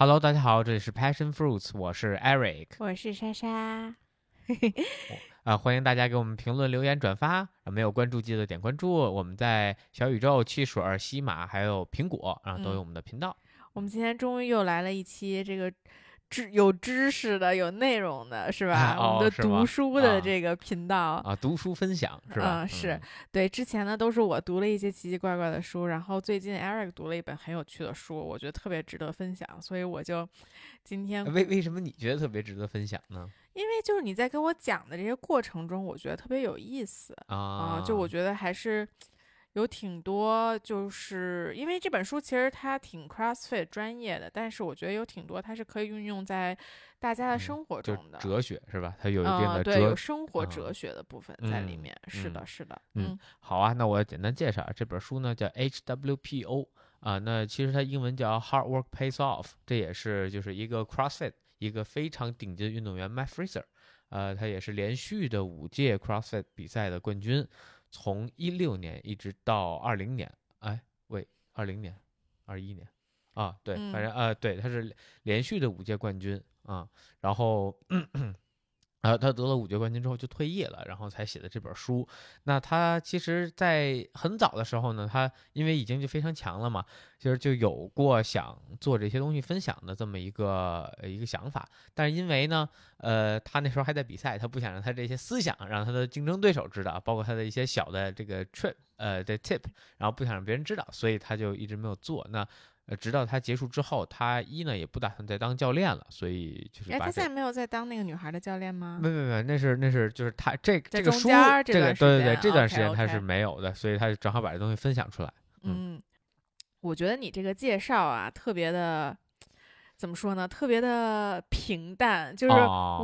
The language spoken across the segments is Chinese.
Hello，大家好，这里是 Passion Fruits，我是 Eric，我是莎莎。啊，欢迎大家给我们评论、留言、转发。没有关注记得点关注。我们在小宇宙、汽水、西马还有苹果，然后都有我们的频道。我们今天终于又来了一期这个。知有知识的、有内容的，是吧？我们的读书的这个频道啊，读书分享是吧？嗯，是对。之前呢，都是我读了一些奇奇怪怪的书，然后最近 Eric 读了一本很有趣的书，我觉得特别值得分享，所以我就今天为为什么你觉得特别值得分享呢？因为就是你在跟我讲的这些过程中，我觉得特别有意思啊，就我觉得还是。有挺多，就是因为这本书其实它挺 CrossFit 专业的，但是我觉得有挺多它是可以运用在大家的生活中的哲学是吧？它有一定的对有生活哲学的部分在里面。是的，是的。嗯，好啊，那我简单介绍这本书呢，叫 HWPO 啊，那其实它英文叫 Hard Work Pays Off，这也是就是一个 CrossFit 一个非常顶级的运动员 Matt Fraser，呃，他也是连续的五届 CrossFit 比赛的冠军。从一六年一直到二零年，哎，喂，二零年，二一年，啊，对，反正呃，对，他是连续的五届冠军啊，然后。啊他得了五届冠军之后就退役了，然后才写的这本书。那他其实，在很早的时候呢，他因为已经就非常强了嘛，其实就有过想做这些东西分享的这么一个一个想法。但是因为呢，呃，他那时候还在比赛，他不想让他这些思想让他的竞争对手知道，包括他的一些小的这个 trip 呃的 tip，然后不想让别人知道，所以他就一直没有做。那。呃，直到他结束之后，他一呢也不打算再当教练了，所以就是。哎，他现在没有再当那个女孩的教练吗？没没没，那是那是就是他这这个书这个对对对这段时间他是没有的，所以他就正好把这东西分享出来。嗯，我觉得你这个介绍啊特别的。怎么说呢？特别的平淡，就是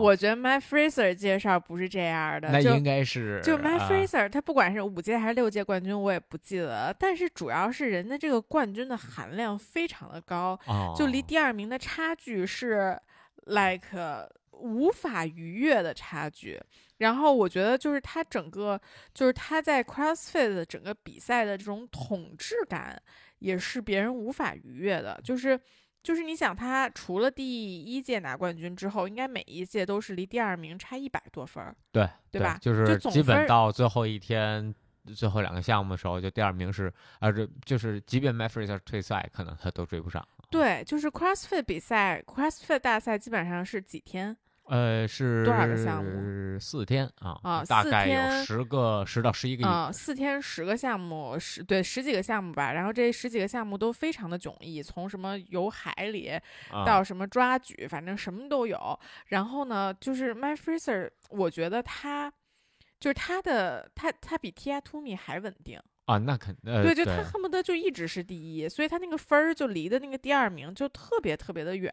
我觉得 My Fraser 介绍不是这样的。那应该是就 My Fraser，他不管是五届还是六届冠军，我也不记得。但是主要是人家这个冠军的含量非常的高，就离第二名的差距是 like 无法逾越的差距。然后我觉得就是他整个就是他在 CrossFit 的整个比赛的这种统治感，也是别人无法逾越的，就是。就是你想，他除了第一届拿冠军之后，应该每一届都是离第二名差一百多分儿，对对吧？就是基本到最后一天，最后两个项目的时候，就第二名是，啊，这就是即便 m a f r e r 退赛，可能他都追不上。对，就是 CrossFit 比赛，CrossFit 大赛基本上是几天？呃，是多少个项目？四天啊啊，大概有十个，十到十一个啊，四天十个项目，十对十几个项目吧。然后这十几个项目都非常的迥异，从什么游海里到什么抓举，反正什么都有。然后呢，就是 My Fraser，我觉得他就是他的他他比 Tia Toomey 还稳定。啊，那肯定对，就他恨不得就一直是第一，所以他那个分儿就离的那个第二名就特别特别的远。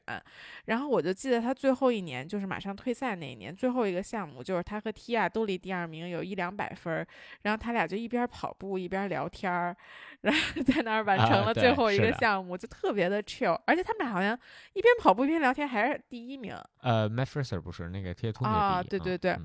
然后我就记得他最后一年，就是马上退赛那一年，最后一个项目就是他和 Tia 都离第二名有一两百分儿，然后他俩就一边跑步一边聊天儿，然后在那儿完成了最后一个项目，就特别的 chill。而且他们俩好像一边跑步一边聊天，还是第一名。呃 m a f r e r 不是那个 Tia t o 啊，对对对。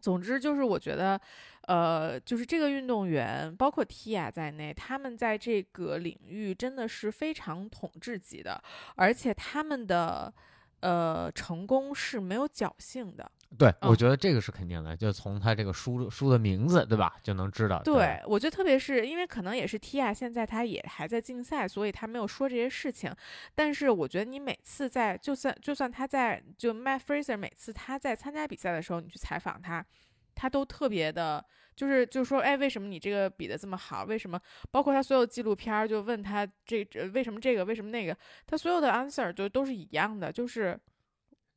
总之就是我觉得。呃，就是这个运动员，包括 Tia 在内，他们在这个领域真的是非常统治级的，而且他们的呃成功是没有侥幸的。对，我觉得这个是肯定的，就从他这个书书的名字，对吧，就能知道。对，我觉得特别是因为可能也是 Tia 现在他也还在竞赛，所以他没有说这些事情。但是我觉得你每次在，就算就算他在，就 Matt Fraser 每次他在参加比赛的时候，你去采访他。他都特别的，就是就是说，哎，为什么你这个比的这么好？为什么？包括他所有纪录片就问他这为什么这个为什么那个，他所有的 answer 就都是一样的，就是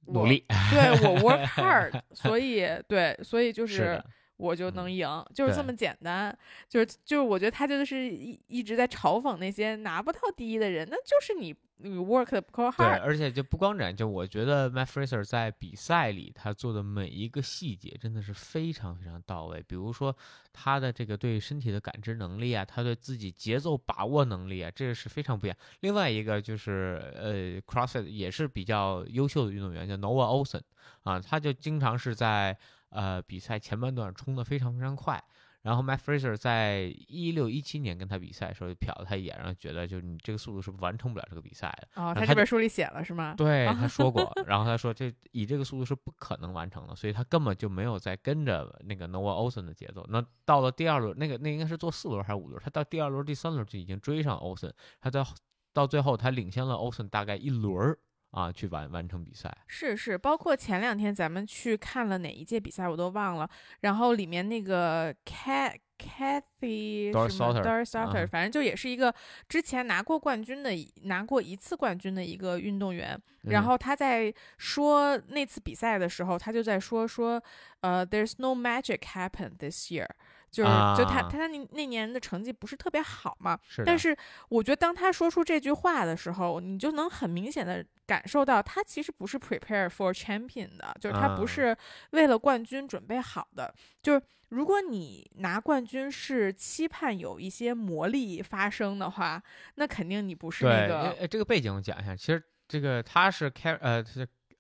努力，对我 work hard，所以对，所以就是我就能赢，就是这么简单，就是就是我觉得他就是一一直在嘲讽那些拿不到第一的人，那就是你。你 work 不够 hard，对，而且就不光这样，就我觉得 Matt Fraser 在比赛里他做的每一个细节真的是非常非常到位。比如说他的这个对身体的感知能力啊，他对自己节奏把握能力啊，这个是非常不一样。另外一个就是呃，CrossFit 也是比较优秀的运动员，叫 Noah Olson 啊，他就经常是在呃比赛前半段冲的非常非常快。然后 Matt Fraser 在一六一七年跟他比赛的时候，就瞟了他一眼，然后觉得就你这个速度是完成不了这个比赛的。哦，他他这本书里写了是吗？对，他说过，然后他说这以这个速度是不可能完成的，所以他根本就没有在跟着那个 Noah Olsen 的节奏。那到了第二轮，那个那应该是做四轮还是五轮？他到第二轮、第三轮就已经追上 Olsen，他在到最后他领先了 Olsen 大概一轮儿。啊，去完完成比赛。是是，包括前两天咱们去看了哪一届比赛我都忘了，然后里面那个 Cat Cathy 什么 Doris Sutter，反正就也是一个之前拿过冠军的，拿过一次冠军的一个运动员，然后他在说那次比赛的时候，他就在说说，呃，There's no magic happen this year。就是，就他他那那年的成绩不是特别好嘛，但是我觉得当他说出这句话的时候，你就能很明显的感受到他其实不是 prepare for champion 的，就是他不是为了冠军准备好的。就是如果你拿冠军是期盼有一些魔力发生的话，那肯定你不是那个。这个背景我讲一下，其实这个他是 care 呃。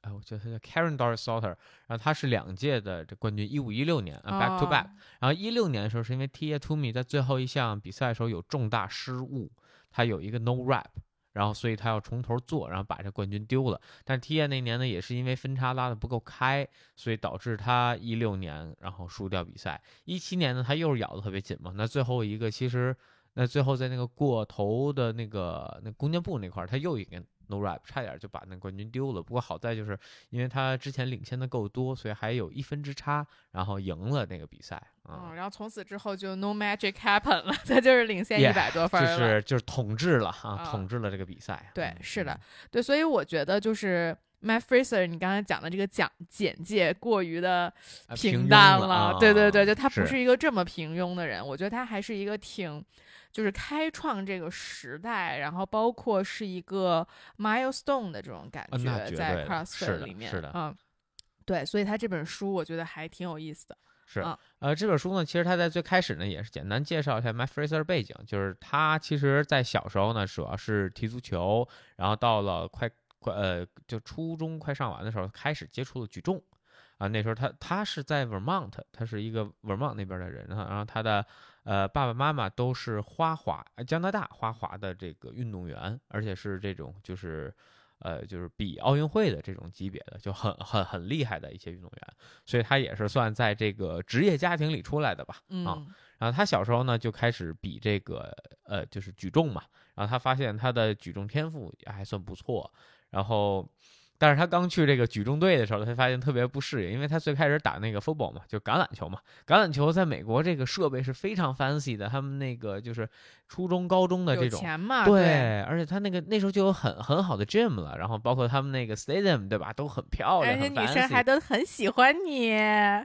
哎，我觉得他叫 Karen Doris Sauter，然后他是两届的这冠军，一五一六年啊，back to back。然后一六年的时候，是因为 Tia Toomey 在最后一项比赛的时候有重大失误，他有一个 no wrap，然后所以他要从头做，然后把这冠军丢了。但是 Tia 那年呢，也是因为分差拉的不够开，所以导致他一六年然后输掉比赛。一七年呢，他又是咬的特别紧嘛，那最后一个其实，那最后在那个过头的那个那弓箭步那块儿，他又一个。No rap，差点就把那冠军丢了。不过好在就是因为他之前领先的够多，所以还有一分之差，然后赢了那个比赛。嗯，然后从此之后就 No magic happen 了，他就是领先一百多分就是就是统治了啊，统治了这个比赛。对，是的，对，所以我觉得就是 Matt Fraser，你刚才讲的这个讲简介过于的平淡了。对对对，就他不是一个这么平庸的人，我觉得他还是一个挺。就是开创这个时代，然后包括是一个 milestone 的这种感觉，在 CrossFit 里面，是的，嗯，对，所以他这本书我觉得还挺有意思的。是，呃，这本书呢，其实他在最开始呢也是简单介绍一下 Matt Fraser 背景，就是他其实在小时候呢主要是踢足球，然后到了快快呃就初中快上完的时候开始接触了举重，啊，那时候他他是在 Vermont，他是一个 Vermont 那边的人哈，然后他的。呃，爸爸妈妈都是花滑，加拿大花滑的这个运动员，而且是这种就是，呃，就是比奥运会的这种级别的，就很很很厉害的一些运动员，所以他也是算在这个职业家庭里出来的吧，啊，然后他小时候呢就开始比这个，呃，就是举重嘛，然后他发现他的举重天赋也还算不错，然后。但是他刚去这个举重队的时候，他发现特别不适应，因为他最开始打那个 football 嘛，就橄榄球嘛。橄榄球在美国这个设备是非常 fancy 的，他们那个就是初中、高中的这种，对，而且他那个那时候就有很很好的 gym 了，然后包括他们那个 stadium，对吧，都很漂亮，而且女生还都很喜欢你。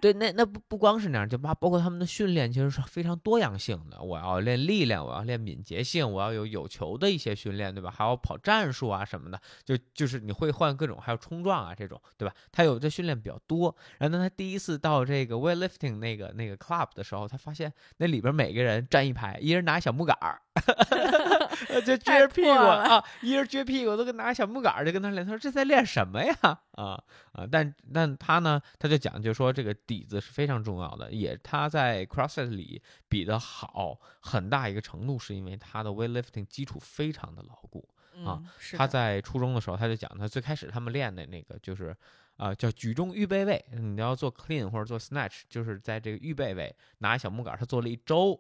对，那那不不光是那样，就包包括他们的训练其实是非常多样性的。我要练力量，我要练敏捷性，我要有有球的一些训练，对吧？还要跑战术啊什么的，就就是你会换各种。还有冲撞啊，这种对吧？他有的训练比较多。然后呢，他第一次到这个 weightlifting 那个那个 club 的时候，他发现那里边每个人站一排，一人拿小木杆儿，就撅着屁股啊，一人撅屁股都跟拿小木杆儿就跟他练。他说这在练什么呀？啊啊！但但他呢，他就讲就说这个底子是非常重要的。也他在 CrossFit 里比的好，很大一个程度是因为他的 weightlifting 基础非常的牢固。啊，他在初中的时候，他就讲他最开始他们练的那个就是，啊，叫举重预备位。你要做 clean 或者做 snatch，就是在这个预备位拿小木杆，他做了一周，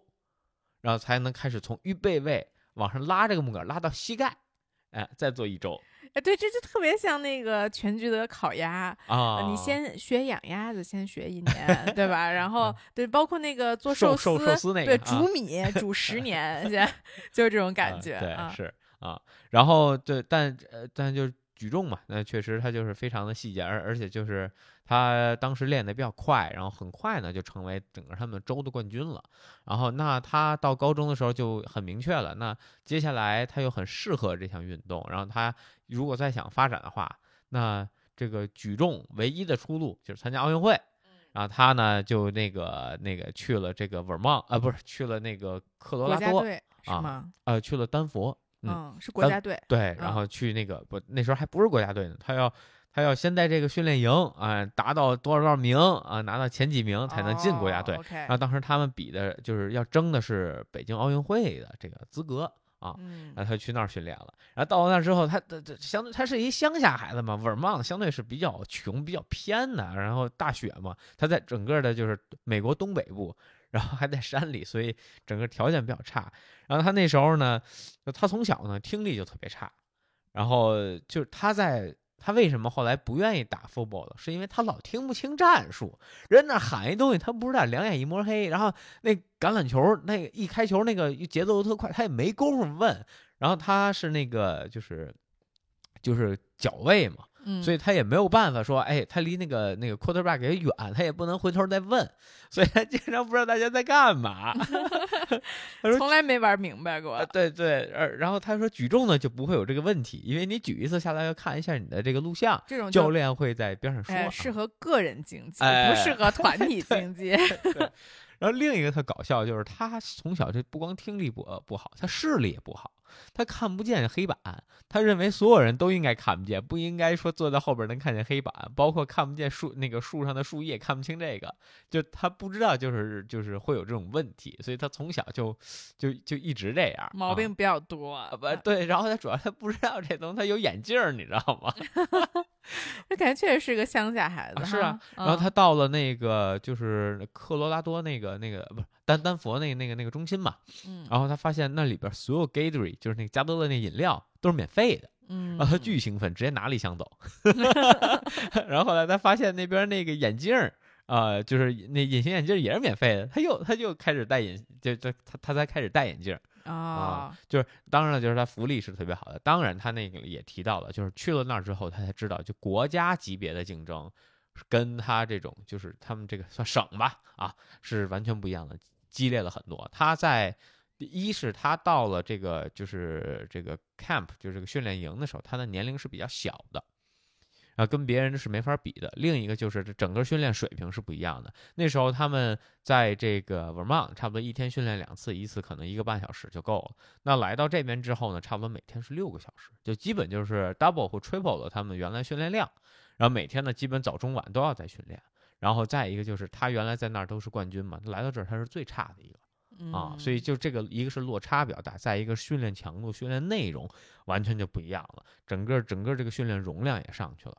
然后才能开始从预备位往上拉这个木杆，拉到膝盖，哎，再做一周。哎，对，这就特别像那个全聚德烤鸭啊，你先学养鸭子，先学一年，对吧？然后对，包括那个做寿司，寿司那个，对，煮米煮十 年，先就是这种感觉，对，是。啊，然后对，但呃，但就是举重嘛，那确实它就是非常的细节，而而且就是他当时练得比较快，然后很快呢就成为整个他们州的冠军了。然后那他到高中的时候就很明确了，那接下来他又很适合这项运动，然后他如果再想发展的话，那这个举重唯一的出路就是参加奥运会。然后他呢就那个那个去了这个 Vermont 啊，不是去了那个科罗拉多啊，呃，去了丹佛。嗯，是国家队。对，然后去那个不，那时候还不是国家队呢，他要他要先在这个训练营啊达到多少多少名啊，拿到前几名才能进国家队。然后当时他们比的就是要争的是北京奥运会的这个资格。啊，然后他去那儿训练了，然后到了那儿之后，他他他相对他是一乡下孩子嘛，文茂相对是比较穷、比较偏的，然后大雪嘛，他在整个的就是美国东北部，然后还在山里，所以整个条件比较差。然后他那时候呢，他从小呢听力就特别差，然后就是他在。他为什么后来不愿意打 football 了？是因为他老听不清战术，人那喊一东西他不知道，两眼一抹黑。然后那橄榄球那一开球那个节奏特快，他也没工夫问。然后他是那个就是就是脚位嘛。所以他也没有办法说，哎，他离那个那个 quarterback 也远，他也不能回头再问，所以他经常不知道大家在干嘛。他说从来没玩明白过。对对，然后他说举重呢就不会有这个问题，因为你举一次下来要看一下你的这个录像，这种教练会在边上说，适合个人竞技，不适合团 体竞技。然后另一个特搞笑就是他从小就不光听力不不好，他视力也不好。他看不见黑板，他认为所有人都应该看不见，不应该说坐在后边能看见黑板，包括看不见树那个树上的树叶，看不清这个，就他不知道，就是就是会有这种问题，所以他从小就就就一直这样，毛病比较多，不对，然后他主要他不知道这东西，他有眼镜儿你知道吗？这感觉确实是个乡下孩子，是啊。然后他到了那个就是科罗拉多那个那个不是丹丹佛那个那个那个中心嘛，嗯。然后他发现那里边所有 Gatorade 就是那个加多乐那饮料都是免费的，嗯。然后他巨兴奋，直接拿了一箱走。然后后来他发现那边那个眼镜啊，就是那隐形眼镜也是免费的，他又他又开始戴眼，就就他他才开始戴眼镜。啊，就是当然了，就是他福利是特别好的。当然，他那个也提到了，就是去了那儿之后，他才知道，就国家级别的竞争，跟他这种就是他们这个算省吧，啊，是完全不一样的，激烈了很多。他在一是他到了这个就是这个 camp，就是这个训练营的时候，他的年龄是比较小的。啊，跟别人是没法比的。另一个就是这整个训练水平是不一样的。那时候他们在这个 Vermont 差不多一天训练两次，一次可能一个半小时就够了。那来到这边之后呢，差不多每天是六个小时，就基本就是 double 或 triple 了他们原来训练量。然后每天呢，基本早中晚都要在训练。然后再一个就是他原来在那儿都是冠军嘛，来到这儿他是最差的一个。啊，所以就这个，一个是落差比较大，再一个训练强度、训练内容完全就不一样了，整个整个这个训练容量也上去了。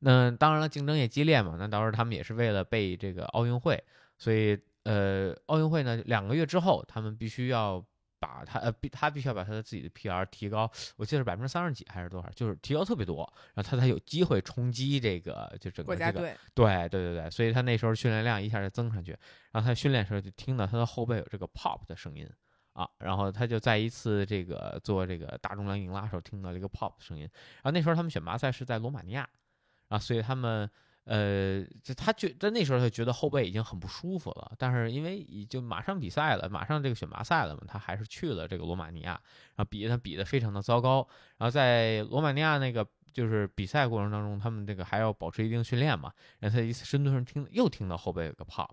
那当然了，竞争也激烈嘛。那到时候他们也是为了备这个奥运会，所以呃，奥运会呢两个月之后，他们必须要把他呃，必他必须要把他的自己的 PR 提高，我记得是百分之三十几还是多少，就是提高特别多，然后他才有机会冲击这个就整个这个对对对对，所以他那时候训练量一下就增上去，然后他训练时候就听到他的后背有这个 pop 的声音啊，然后他就在一次这个做这个大重量硬拉时候听到了一个 pop 的声音，然后那时候他们选拔赛是在罗马尼亚。啊，所以他们，呃，就他觉在那时候他觉得后背已经很不舒服了，但是因为就马上比赛了，马上这个选拔赛了嘛，他还是去了这个罗马尼亚，然后比他比的非常的糟糕，然后在罗马尼亚那个就是比赛过程当中，他们这个还要保持一定训练嘛，然后他一次深蹲上听又听到后背有个 pop，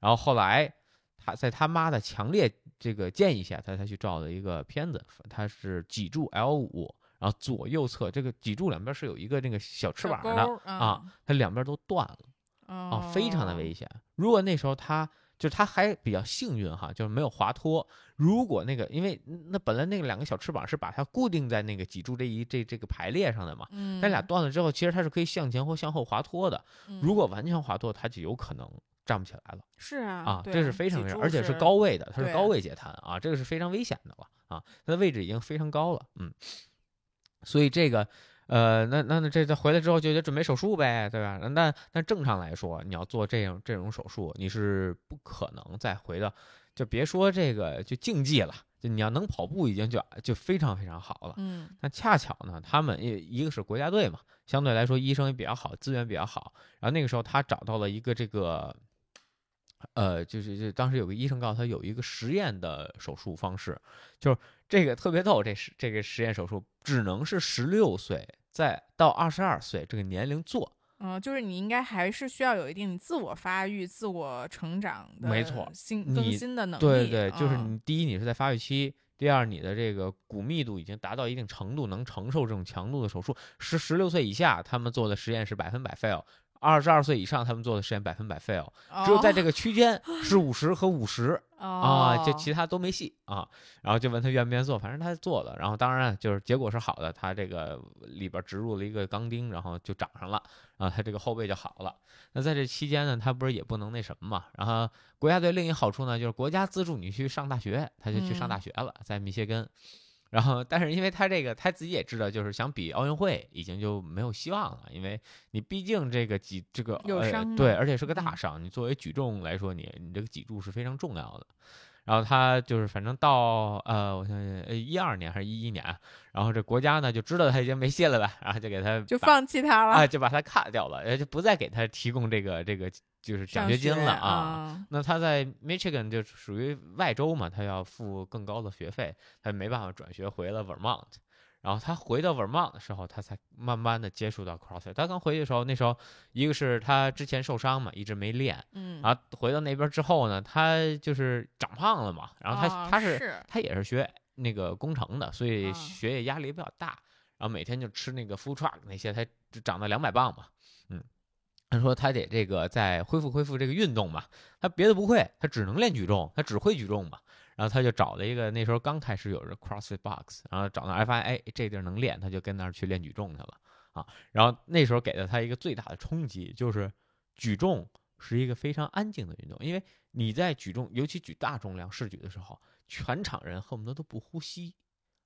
然后后来他在他妈的强烈这个建议下，他才去照了一个片子，他是脊柱 L 五。然后左右侧这个脊柱两边是有一个那个小翅膀的啊，它两边都断了啊，非常的危险。如果那时候他就他还比较幸运哈，就是没有滑脱。如果那个因为那本来那个两个小翅膀是把它固定在那个脊柱这一这这个排列上的嘛，它俩断了之后，其实它是可以向前或向后滑脱的。如果完全滑脱，它就有可能站不起来了。是啊，啊，这是非常危险，而且是高位的，它是高位截瘫啊，这个是非常危险的了啊，它的位置已经非常高了，嗯。所以这个，呃，那那那这这回来之后就得准备手术呗，对吧？那那正常来说，你要做这样这种手术，你是不可能再回到，就别说这个就竞技了，就你要能跑步已经就就非常非常好了。嗯。那恰巧呢，他们一一个是国家队嘛，相对来说医生也比较好，资源比较好。然后那个时候他找到了一个这个。呃，就是就当时有个医生告诉他有一个实验的手术方式，就是这个特别逗，这是这个实验手术只能是十六岁再到二十二岁这个年龄做。嗯，就是你应该还是需要有一定自我发育、自我成长的，没错，新更新的能力。对对，就是你第一，你是在发育期。第二你的这个骨密度已经达到一定程度，能承受这种强度的手术。十十六岁以下，他们做的实验是百分百 fail。二十二岁以上，他们做的实验百分百 fail，只有在这个区间 是五十和五十啊，就其他都没戏啊。然后就问他愿不愿意做，反正他做了。然后当然就是结果是好的，他这个里边植入了一个钢钉，然后就长上了啊，他这个后背就好了。那在这期间呢，他不是也不能那什么嘛？然后国家队另一好处呢，就是国家资助你去上大学，他就去上大学了，在密歇根。然后，但是因为他这个他自己也知道，就是想比奥运会已经就没有希望了，因为你毕竟这个脊这个有伤，对，而且是个大伤。你作为举重来说，你你这个脊柱是非常重要的。然后他就是反正到呃，我想想，一二年还是一一年，然后这国家呢就知道他已经没戏了呗，然后就给他就放弃他了，啊，就把他卡掉了，就不再给他提供这个这个。就是奖学金了啊，那他在 Michigan 就属于外州嘛，他要付更高的学费，他没办法转学回了 Vermont。然后他回到 Vermont 的时候，他才慢慢的接触到 CrossFit。他刚回去的时候，那时候一个是他之前受伤嘛，一直没练，嗯，然后回到那边之后呢，他就是长胖了嘛，然后他他是他也是学那个工程的，所以学业压力比较大，然后每天就吃那个 Food Truck 那些，他长到两百磅嘛，嗯。他说他得这个再恢复恢复这个运动嘛，他别的不会，他只能练举重，他只会举重嘛。然后他就找了一个那时候刚开始有着 CrossFit Box，然后找到 F I A 这地儿能练，他就跟那儿去练举重去了啊。然后那时候给了他一个最大的冲击，就是举重是一个非常安静的运动，因为你在举重，尤其举大重量试举的时候，全场人恨不得都不呼吸。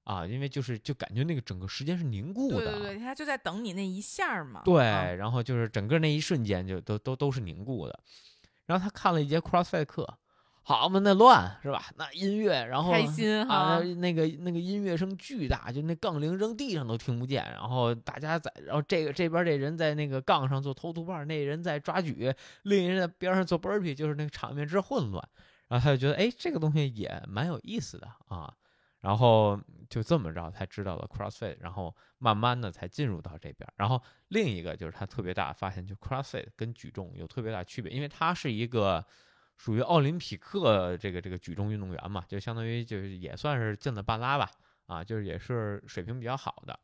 啊，因为就是就感觉那个整个时间是凝固的，对对对，他就在等你那一下嘛。对，然后就是整个那一瞬间就都都都是凝固的。然后他看了一节 CrossFit 课，好嘛，那乱是吧？那音乐，然后开心哈，那个那个音乐声巨大，就那杠铃扔地上都听不见。然后大家在，然后这个这边这人在那个杠上做头图棒，那人在抓举，另一人在边上做 burpee，就是那个场面之混乱。然后他就觉得，哎，这个东西也蛮有意思的啊。然后就这么着才知道了 CrossFit，然后慢慢的才进入到这边。然后另一个就是他特别大发现，就 CrossFit 跟举重有特别大区别，因为它是一个属于奥林匹克这个这个举重运动员嘛，就相当于就是也算是进了半拉吧，啊，就是也是水平比较好的。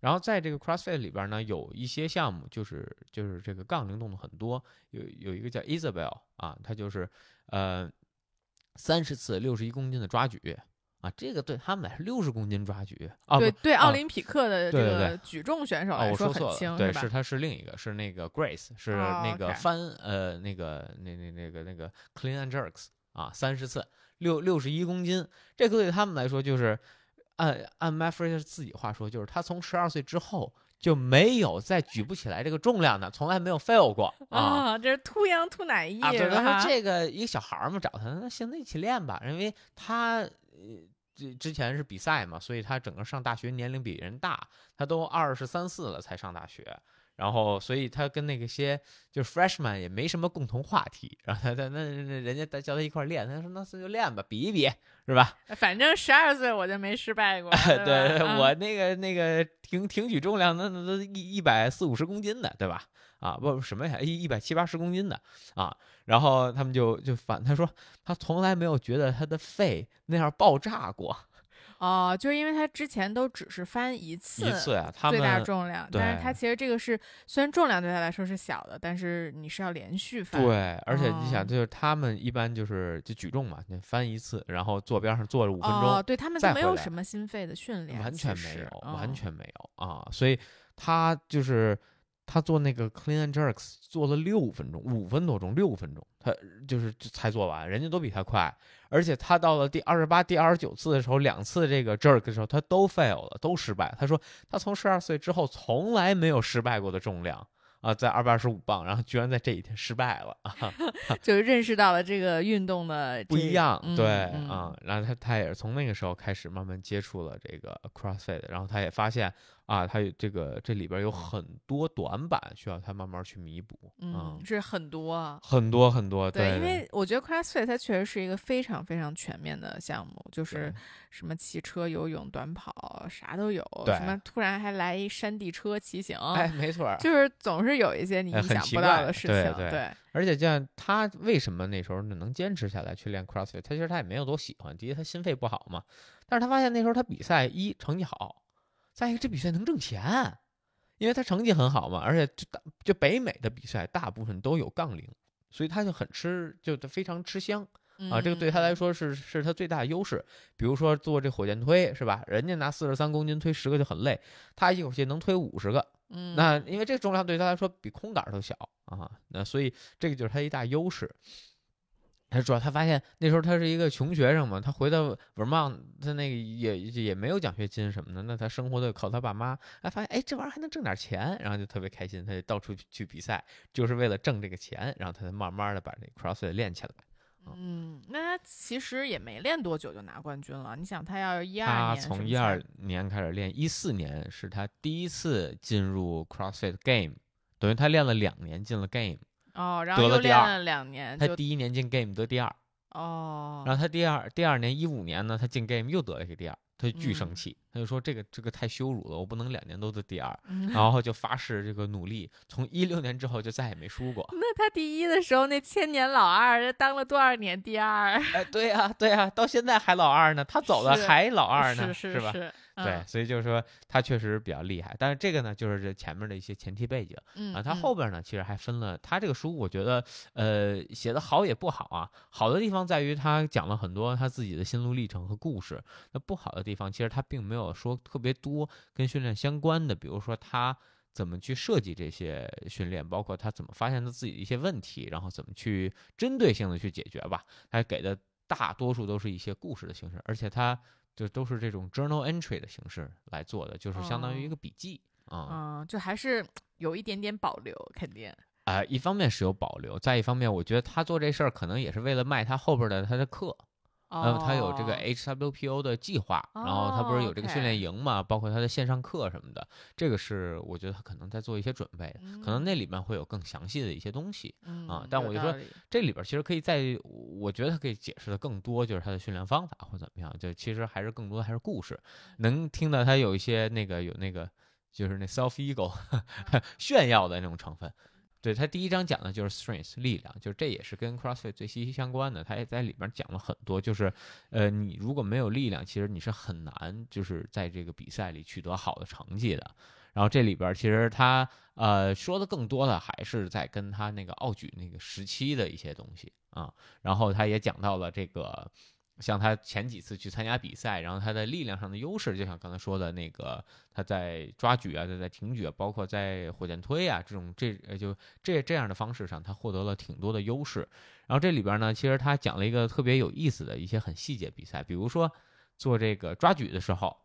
然后在这个 CrossFit 里边呢，有一些项目就是就是这个杠铃动作很多，有有一个叫 Isabel 啊，他就是呃三十次六十一公斤的抓举。啊，这个对他们来说六十公斤抓举啊，对对，奥林匹克的这个举重选手来说很轻，对，是他是另一个，是那个 Grace，是那个翻呃那个那那那个那个 Clean and Jerks 啊，三十次六六十一公斤，这个对他们来说就是按按 m a f r e r 自己话说，就是他从十二岁之后就没有再举不起来这个重量的，从来没有 fail 过啊，这是秃羊秃奶液啊，对，他说这个一个小孩嘛，找他那行，那一起练吧，因为他。呃，这之前是比赛嘛，所以他整个上大学年龄比人大，他都二十三四了才上大学，然后所以他跟那个些就是 freshman 也没什么共同话题，然后他他那那人家叫他一块练，他说那就练吧，比一比是吧？反正十二岁我就没失败过，对我那个那个挺挺举重量，那那都一一百四五十公斤的，对吧？啊，不什么呀，一一百七八十公斤的啊，然后他们就就反他说他从来没有觉得他的肺那样爆炸过，哦，就是因为他之前都只是翻一次一次呀，最大重量，但是他其实这个是虽然重量对他来说是小的，但是你是要连续翻，对，而且你想就是他们一般就是就举重嘛，你翻一次，然后坐边上坐了五分钟，对他们就没有什么心肺的训练，完全没有，完全没有啊，所以他就是。他做那个 clean and jerks 做了六分钟，五分多钟，六分钟，他就是才做完，人家都比他快。而且他到了第二十八、第二十九次的时候，两次这个 jerk 的时候，他都 fail 了，都失败。他说他从十二岁之后从来没有失败过的重量啊，在二百二十五磅，然后居然在这一天失败了啊，就认识到了这个运动的不一样。对啊，然后他他也是从那个时候开始慢慢接触了这个 crossfit，然后他也发现。啊，它这个这里边有很多短板，需要他慢慢去弥补。嗯，是很多，很多很多。对，因为我觉得 CrossFit 它确实是一个非常非常全面的项目，就是什么骑车、游泳、短跑，啥都有。什么突然还来一山地车骑行？哎，没错，就是总是有一些你意想不到的事情。对对。而且像他为什么那时候能坚持下来去练 CrossFit？他其实他也没有多喜欢，第一他心肺不好嘛。但是他发现那时候他比赛一成绩好，再一个这比赛能挣钱，因为他成绩很好嘛。而且就大就北美的比赛大部分都有杠铃，所以他就很吃，就非常吃香。啊，这个对他来说是是他最大的优势。比如说做这火箭推是吧？人家拿四十三公斤推十个就很累，他一口气能推五十个。嗯，那因为这个重量对他来说比空杆都小啊，那所以这个就是他一大优势。他主要他发现那时候他是一个穷学生嘛，他回到文茂，他那个也也没有奖学金什么的，那他生活的靠他爸妈。哎，发现哎这玩意儿还能挣点钱，然后就特别开心，他就到处去比赛，就是为了挣这个钱，然后他才慢慢的把这 CrossFit 练起来。嗯，那他其实也没练多久就拿冠军了。你想，他要一二年，他从一二年开始练，一四年是他第一次进入 CrossFit Game，等于他练了两年进了 Game。哦，然后又练了两年，他第一年进 Game 得第二。哦，然后他第二第二年一五年呢，他进 Game 又得了一个第二。他就巨生气，他就说这个这个太羞辱了，我不能两年都得第二，然后就发誓这个努力，从一六年之后就再也没输过。那他第一的时候，那千年老二当了多少年第二？哎，对呀对呀，到现在还老二呢，他走了还老二呢，是吧？对，所以就是说他确实比较厉害，但是这个呢，就是这前面的一些前提背景啊。他后边呢，其实还分了。他这个书，我觉得呃写的好也不好啊。好的地方在于他讲了很多他自己的心路历程和故事。那不好的地方，其实他并没有说特别多跟训练相关的，比如说他怎么去设计这些训练，包括他怎么发现他自己的一些问题，然后怎么去针对性的去解决吧。他给的大多数都是一些故事的形式，而且他。就都是这种 journal entry 的形式来做的，就是相当于一个笔记啊，就还是有一点点保留，肯定啊，一方面是有保留，再一方面，我觉得他做这事儿可能也是为了卖他后边的他的课。嗯，他有这个 HWPO 的计划，然后他不是有这个训练营嘛，包括他的线上课什么的，这个是我觉得他可能在做一些准备，可能那里面会有更详细的一些东西啊。但我就说这里边其实可以在，我觉得他可以解释的更多，就是他的训练方法或怎么样，就其实还是更多的还是故事，能听到他有一些那个有那个就是那 self ego 炫耀的那种成分。对他第一章讲的就是 strength 力量，就是这也是跟 CrossFit 最息息相关的。他也在里边讲了很多，就是呃，你如果没有力量，其实你是很难就是在这个比赛里取得好的成绩的。然后这里边其实他呃说的更多的还是在跟他那个奥举那个时期的一些东西啊。然后他也讲到了这个。像他前几次去参加比赛，然后他的力量上的优势，就像刚才说的那个，他在抓举啊，在在挺举啊，包括在火箭推啊这种这呃就这这样的方式上，他获得了挺多的优势。然后这里边呢，其实他讲了一个特别有意思的一些很细节比赛，比如说做这个抓举的时候，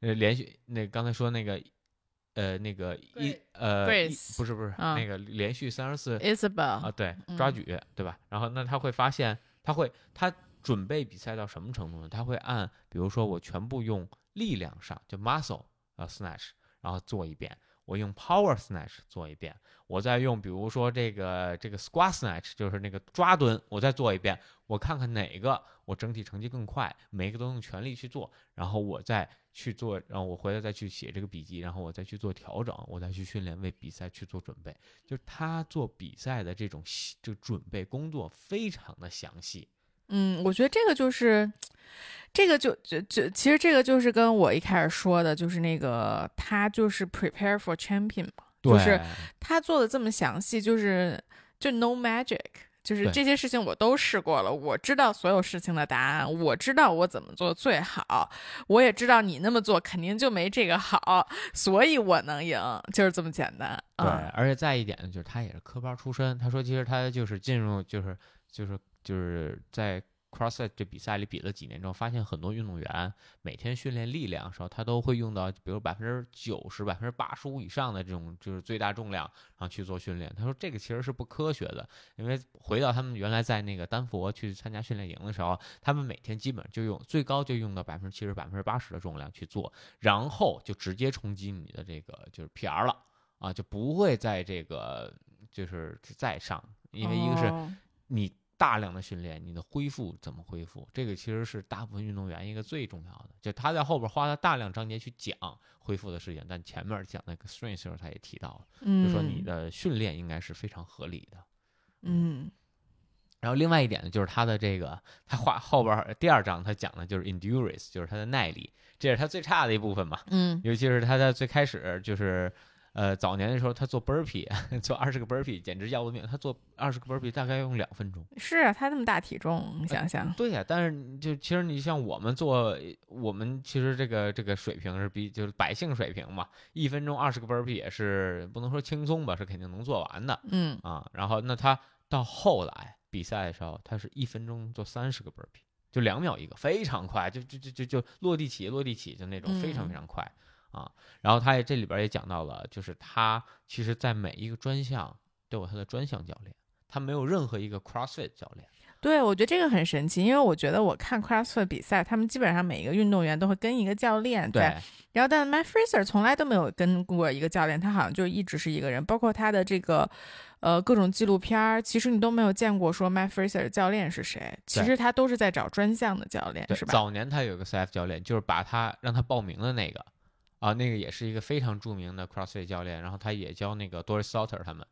呃，连续那刚才说那个呃那个一呃不是不是那个连续三十四 Isabel 啊对抓举对吧？然后那他会发现他会他。准备比赛到什么程度呢？他会按，比如说我全部用力量上，就 muscle 呃 snatch，然后做一遍；我用 power snatch 做一遍；我再用，比如说这个这个 squat snatch，就是那个抓蹲，我再做一遍。我看看哪个我整体成绩更快，每个都用全力去做，然后我再去做，然后我回来再去写这个笔记，然后我再去做调整，我再去训练，为比赛去做准备。就是他做比赛的这种这准备工作非常的详细。嗯，我觉得这个就是，这个就就就其实这个就是跟我一开始说的，就是那个他就是 prepare for champion 嘛，就是他做的这么详细，就是就 no magic，就是这些事情我都试过了，我知道所有事情的答案，我知道我怎么做最好，我也知道你那么做肯定就没这个好，所以我能赢，就是这么简单。对，而且再一点呢，就是他也是科班出身，他说其实他就是进入就是就是。就是在 CrossFit 这比赛里比了几年之后，发现很多运动员每天训练力量的时候，他都会用到，比如百分之九十、百分之八十五以上的这种就是最大重量，然后去做训练。他说这个其实是不科学的，因为回到他们原来在那个丹佛去参加训练营的时候，他们每天基本就用最高就用到百分之七十、百分之八十的重量去做，然后就直接冲击你的这个就是 PR 了啊，就不会在这个就是再上，因为一个是你。大量的训练，你的恢复怎么恢复？这个其实是大部分运动员一个最重要的。就他在后边花了大量章节去讲恢复的事情，但前面讲那个 strength 时候他也提到了，就说你的训练应该是非常合理的。嗯。然后另外一点呢，就是他的这个，他画后边第二章他讲的就是 endurance，就是他的耐力，这是他最差的一部分嘛。嗯。尤其是他在最开始就是。呃，早年的时候他做 burpee，做二十个 burpee 简直要了命。他做二十个 burpee 大概用两分钟。是啊，他那么大体重，你想想。对呀，但是就其实你像我们做，我们其实这个这个水平是比就是百姓水平嘛，一分钟二十个 burpee 也是不能说轻松吧，是肯定能做完的。嗯啊，然后那他到后来比赛的时候，他是一分钟做三十个 burpee，就两秒一个，非常快，就就就就就落地起落地起就那种非常非常快。啊，然后他也这里边也讲到了，就是他其实，在每一个专项都有他的专项教练，他没有任何一个 CrossFit 教练。对，我觉得这个很神奇，因为我觉得我看 CrossFit 比赛，他们基本上每一个运动员都会跟一个教练对。然后，但 m y Fraser 从来都没有跟过一个教练，他好像就一直是一个人。包括他的这个，呃，各种纪录片儿，其实你都没有见过说 m y Fraser 的教练是谁。其实他都是在找专项的教练，是吧？早年他有一个 CF 教练，就是把他让他报名的那个。啊，那个也是一个非常著名的 CrossFit 教练，然后他也教那个 Doris Sauter 他们。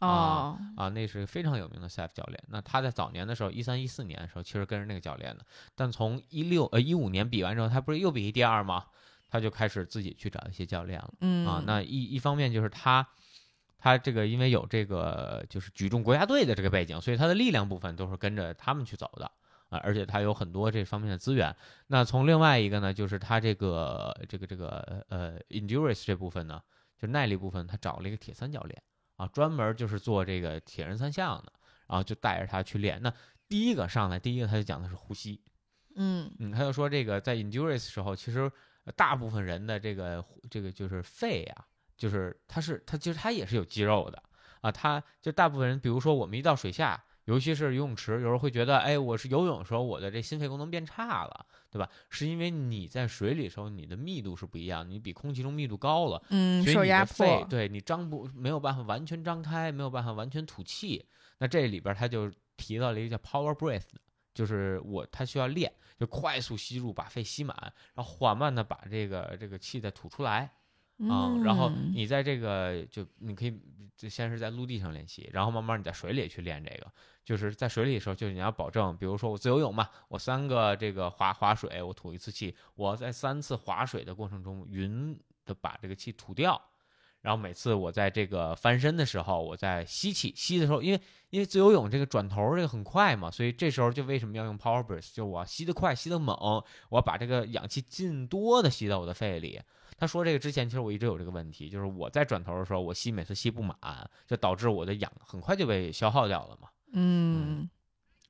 哦，啊，那是非常有名的 CF 教练。那他在早年的时候，一三一四年的时候，其实跟着那个教练的。但从一六呃一五年比完之后，他不是又比第二吗？他就开始自己去找一些教练了。嗯，啊，那一一方面就是他，他这个因为有这个就是举重国家队的这个背景，所以他的力量部分都是跟着他们去走的。啊，而且他有很多这方面的资源。那从另外一个呢，就是他这个这个这个呃，endurance 这部分呢，就耐力部分，他找了一个铁三教练啊，专门就是做这个铁人三项的，然后就带着他去练。那第一个上来，第一个他就讲的是呼吸，嗯嗯，他就说这个在 endurance 时候，其实大部分人的这个这个就是肺啊，就是他是他其实他也是有肌肉的啊，他就大部分人，比如说我们一到水下。尤其是游泳池，有时候会觉得，哎，我是游泳的时候，我的这心肺功能变差了，对吧？是因为你在水里的时候，你的密度是不一样，你比空气中密度高了，嗯，所以你的肺对你张不没有办法完全张开，没有办法完全吐气。那这里边他就提到了一个叫 power breath，就是我他需要练，就快速吸入，把肺吸满，然后缓慢的把这个这个气再吐出来。啊，然后你在这个就你可以就先是在陆地上练习，然后慢慢你在水里去练这个。就是在水里的时候，就是你要保证，比如说我自由泳嘛，我三个这个划划水，我吐一次气，我在三次划水的过程中匀的把这个气吐掉，然后每次我在这个翻身的时候，我在吸气，吸的时候，因为因为自由泳这个转头这个很快嘛，所以这时候就为什么要用 power burst，就我吸得快，吸得猛，我要把这个氧气尽多的吸到我的肺里。他说这个之前，其实我一直有这个问题，就是我在转头的时候，我吸每次吸不满，就导致我的氧很快就被消耗掉了嘛。嗯，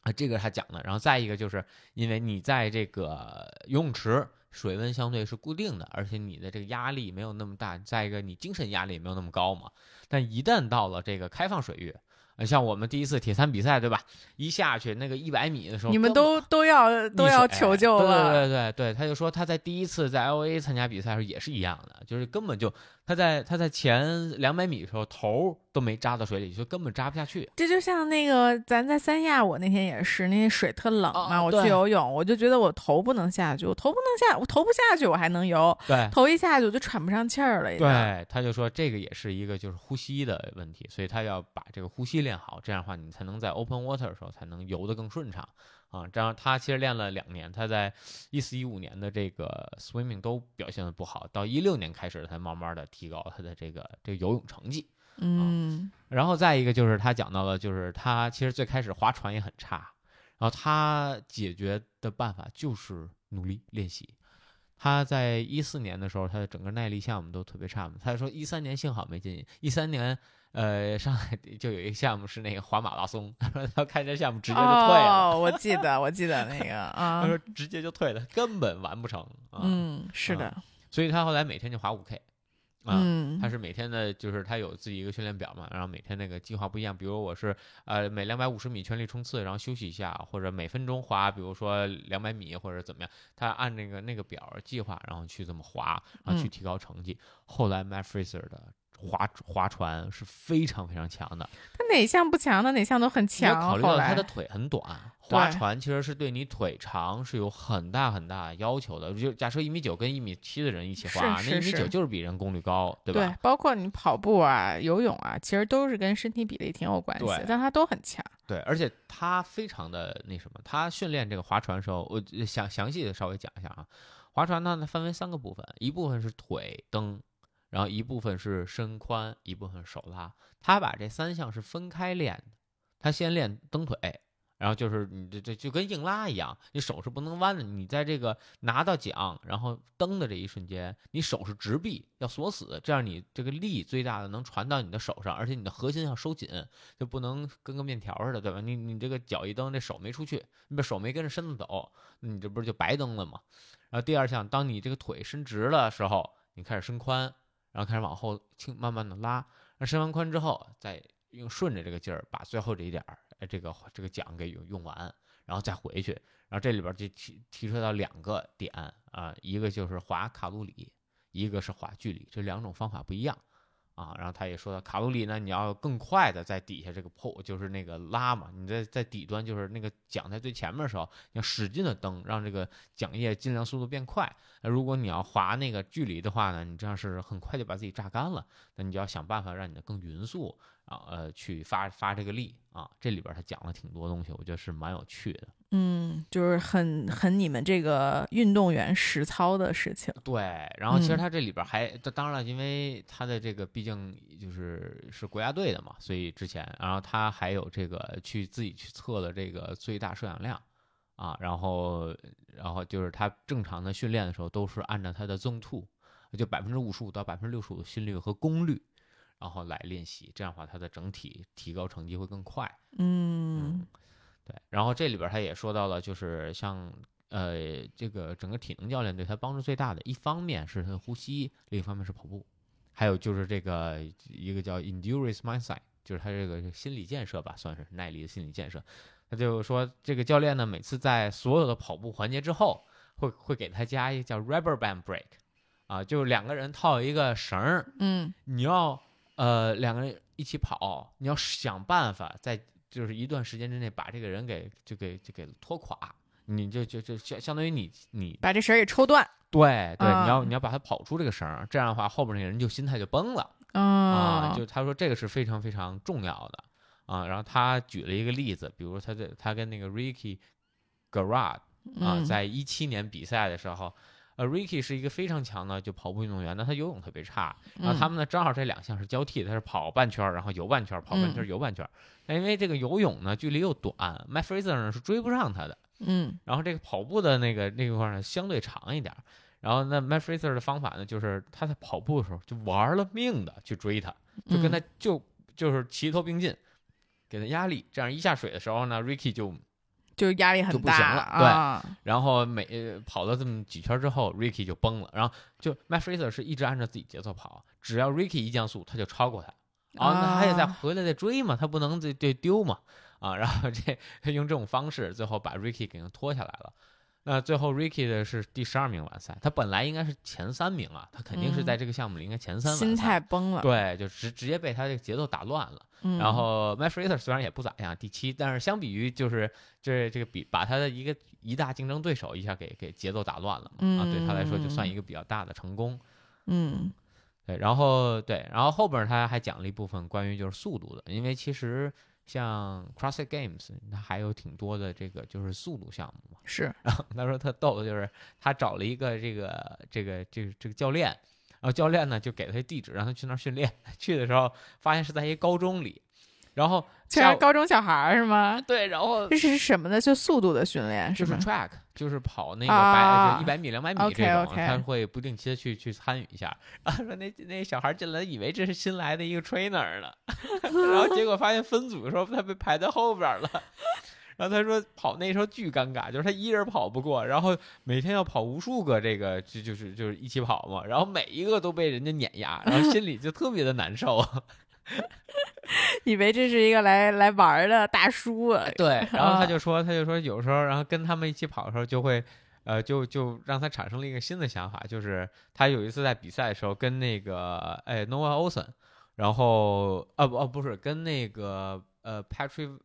啊，这个他讲的，然后再一个就是因为你在这个游泳池，水温相对是固定的，而且你的这个压力没有那么大，再一个你精神压力也没有那么高嘛。但一旦到了这个开放水域，像我们第一次铁三比赛，对吧？一下去那个一百米的时候，你们都都要都要求救了。对对对对，他就说他在第一次在 L A 参加比赛时候也是一样的，就是根本就。他在他在前两百米的时候头都没扎到水里，就根本扎不下去。这就像那个咱在三亚，我那天也是，那水特冷嘛，我去游泳，我就觉得我头不能下去，我头不能下，我头不下去我还能游，对，头一下去我就喘不上气儿了。对，他就说这个也是一个就是呼吸的问题，所以他要把这个呼吸练好，这样的话你才能在 open water 的时候才能游得更顺畅。啊，这样他其实练了两年，他在一四一五年的这个 swimming 都表现的不好，到一六年开始才慢慢的提高他的这个这个游泳成绩。嗯，然后再一个就是他讲到了，就是他其实最开始划船也很差，然后他解决的办法就是努力练习。他在一四年的时候，他的整个耐力项目都特别差嘛，他说一三年幸好没进，一三年。呃，上海就有一个项目是那个滑马拉松，他说他看这项目直接就退了。哦，我记得，我记得那个 啊。他说直接就退了，根本完不成。嗯，是的。所以他后来每天就滑五 K。嗯。他是每天的，就是他有自己一个训练表嘛，然后每天那个计划不一样。比如我是呃每两百五十米全力冲刺，然后休息一下，或者每分钟滑，比如说两百米或者怎么样，他按那个那个表计划，然后去这么滑，然后去提高成绩。后来 m y Fraser 的。划划船是非常非常强的。他哪项不强呢？哪项都很强。考虑到他的腿很短，划船其实是对你腿长是有很大很大要求的。就假设一米九跟一米七的人一起划，那一米九就是比人功率高，对吧？对，包括你跑步啊、游泳啊，其实都是跟身体比例挺有关系，但他都很强。对，而且他非常的那什么，他训练这个划船的时候，我想详细的稍微讲一下啊。划船呢，它分为三个部分，一部分是腿蹬。然后一部分是身宽，一部分手拉，他把这三项是分开练的。他先练蹬腿，然后就是你这这就跟硬拉一样，你手是不能弯的。你在这个拿到桨，然后蹬的这一瞬间，你手是直臂，要锁死，这样你这个力最大的能传到你的手上，而且你的核心要收紧，就不能跟个面条似的，对吧？你你这个脚一蹬，这手没出去，你把手没跟着身子走，你这不是就白蹬了吗？然后第二项，当你这个腿伸直的时候，你开始伸宽。然后开始往后轻慢慢的拉，那伸完髋之后，再用顺着这个劲儿把最后这一点儿，哎，这个这个桨给用用完，然后再回去。然后这里边就提提出到两个点啊，一个就是划卡路里，一个是划距离，这两种方法不一样。啊，然后他也说到卡路里呢，你要更快的在底下这个破就是那个拉嘛，你在在底端就是那个桨在最前面的时候，要使劲的蹬，让这个桨叶尽量速度变快。那如果你要划那个距离的话呢，你这样是很快就把自己榨干了，那你就要想办法让你的更匀速。啊，呃，去发发这个力啊，这里边他讲了挺多东西，我觉得是蛮有趣的。嗯，就是很很你们这个运动员实操的事情。对，然后其实他这里边还，当然了，因为他的这个毕竟就是是国家队的嘛，所以之前，然后他还有这个去自己去测的这个最大摄氧量啊，然后然后就是他正常的训练的时候都是按照他的 zone two，就百分之五十五到百分之六十五的心率和功率。然后来练习，这样的话，他的整体提高成绩会更快。嗯，对。然后这里边他也说到了，就是像呃，这个整个体能教练对他帮助最大的，一方面是他的呼吸，另一方面是跑步，还有就是这个一个叫 endurance mindset，就是他这个心理建设吧，算是耐力的心理建设。他就说，这个教练呢，每次在所有的跑步环节之后，会会给他加一个叫 rubber band break，啊，就两个人套一个绳儿，嗯，你要。呃，两个人一起跑，你要想办法在就是一段时间之内把这个人给就给就给拖垮，你就就就相相当于你你把这绳给抽断，对对，你要你要把他跑出这个绳，这样的话后边那个人就心态就崩了。啊，就他说这个是非常非常重要的啊，然后他举了一个例子，比如他在他跟那个 Ricky Garrard 啊，在一七年比赛的时候。呃，Ricky 是一个非常强的就跑步运动员，那他游泳特别差。然后他们呢，正好这两项是交替的，他是跑半圈，然后游半圈，跑半圈，游半圈。那因为这个游泳呢，距离又短，My Fraser 呢是追不上他的。嗯。然后这个跑步的那个那块呢，相对长一点。然后那 My Fraser 的方法呢，就是他在跑步的时候就玩了命的去追他，就跟他就就是齐头并进，给他压力。这样一下水的时候呢，Ricky 就。就是压力很大，就不行了。对，然后每跑了这么几圈之后，Ricky 就崩了。然后就 Matt Fraser 是一直按照自己节奏跑，只要 Ricky 一降速，他就超过他。啊，那还得再回来再追嘛，他不能这这丢嘛。啊，然后这用这种方式，最后把 Ricky 给拖下来了。那最后 Ricky 的是第十二名完赛，他本来应该是前三名啊，他肯定是在这个项目里应该前三。心态崩了。对，就直直接被他这个节奏打乱了。然后 m y f r e e r 虽然也不咋样，第七，但是相比于就是这这个比把他的一个一大竞争对手一下给给节奏打乱了嘛，啊，对他来说就算一个比较大的成功。嗯，对，然后对，然后后边他还讲了一部分关于就是速度的，因为其实。像 CrossFit Games，它还有挺多的这个就是速度项目嘛。是，然后他说特逗的就是他找了一个这个这个这个这个教练，然后教练呢就给他地址让他去那儿训练。去的时候发现是在一高中里。然后全是高中小孩儿是吗？对，然后这是什么呢？就速度的训练，就是 track，就是跑那个百一百米、两百米这种，他会不定期的去去参与一下。然后说那那小孩进来以为这是新来的一个 trainer 呢，然后结果发现分组的时候他被排在后边了。然后他说跑那时候巨尴尬，就是他一人跑不过，然后每天要跑无数个这个就就是就是一起跑嘛，然后每一个都被人家碾压，然后心里就特别的难受。以为这是一个来来玩的大叔，对，然后他就说，他就说有时候，然后跟他们一起跑的时候，就会，呃，就就让他产生了一个新的想法，就是他有一次在比赛的时候，跟那个哎 Noah Olsen 然后啊不哦不是跟那个呃 Patrick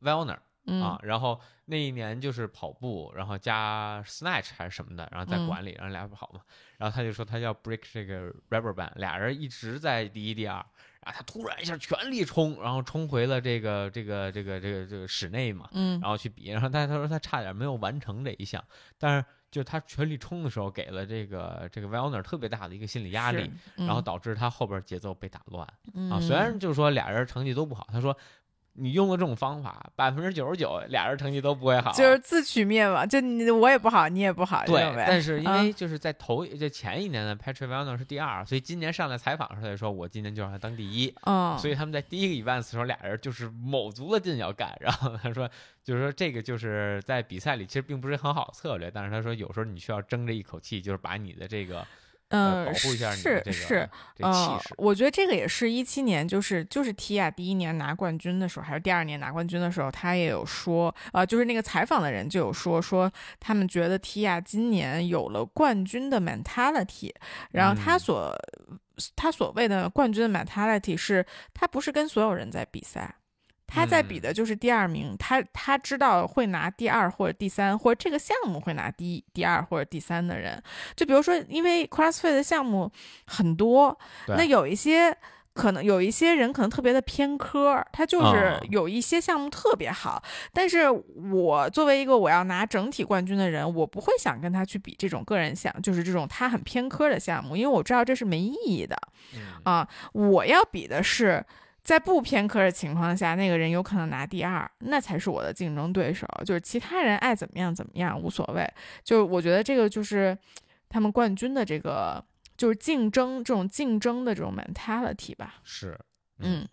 Vellner 啊，然后那一年就是跑步，然后加 snatch 还是什么的，然后在管理，然后俩人跑嘛，然后他就说他要 break 这个 rubber band，俩人一直在第一第二。然后他突然一下全力冲，然后冲回了这个这个这个这个这个室内嘛，嗯，然后去比，然后但是他说他差点没有完成这一项，但是就他全力冲的时候，给了这个这个 v e l n e r 特别大的一个心理压力，然后导致他后边节奏被打乱啊。虽然就是说俩人成绩都不好，他说。你用了这种方法，百分之九十九俩人成绩都不会好，就是自取灭亡。就你我也不好，你也不好，对。但是因为就是在头就前一年的 Patrick Vellner 是第二，所以今年上来采访的时候他就说，我今年就让他当第一。嗯。所以他们在第一个 events 时候，俩人就是卯足了劲要干。然后他说，就是说这个就是在比赛里其实并不是很好的策略，但是他说有时候你需要争着一口气，就是把你的这个。嗯，是是，嗯，我觉得这个也是一七年，就是就是 Tia 第一年拿冠军的时候，还是第二年拿冠军的时候，他也有说，呃，就是那个采访的人就有说，说他们觉得 Tia 今年有了冠军的 mentality，然后他所他所谓的冠军的 mentality 是，他不是跟所有人在比赛。他在比的就是第二名，他他知道会拿第二或者第三，或者这个项目会拿第一第二或者第三的人，就比如说，因为 CrossFit 的项目很多，那有一些可能有一些人可能特别的偏科，他就是有一些项目特别好，但是我作为一个我要拿整体冠军的人，我不会想跟他去比这种个人项，就是这种他很偏科的项目，因为我知道这是没意义的，啊，我要比的是。在不偏科的情况下，那个人有可能拿第二，那才是我的竞争对手。就是其他人爱怎么样怎么样无所谓。就我觉得这个就是他们冠军的这个就是竞争这种竞争的这种 mentality 吧。是，嗯。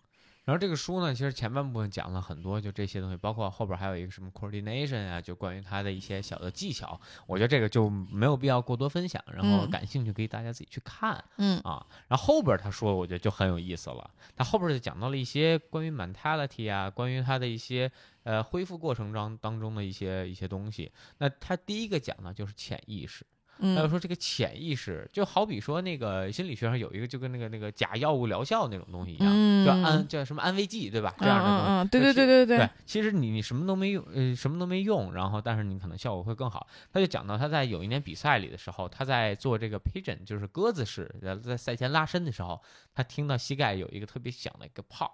然后这个书呢，其实前半部分讲了很多，就这些东西，包括后边还有一个什么 coordination 啊，就关于它的一些小的技巧。我觉得这个就没有必要过多分享，然后感兴趣可以大家自己去看。嗯啊，然后后边他说，我觉得就很有意思了。他后边就讲到了一些关于 mentality 啊，关于他的一些呃恢复过程当当中的一些一些东西。那他第一个讲的就是潜意识。还有说这个潜意识，就好比说那个心理学上有一个就跟那个那个假药物疗效那种东西一样，叫安叫什么安慰剂，对吧？这样的东西。嗯，对对对对对。其实你你什么都没用，呃，什么都没用，然后但是你可能效果会更好。他就讲到他在有一年比赛里的时候，他在做这个 pigeon，就是鸽子式，在赛前拉伸的时候，他听到膝盖有一个特别响的一个 pop，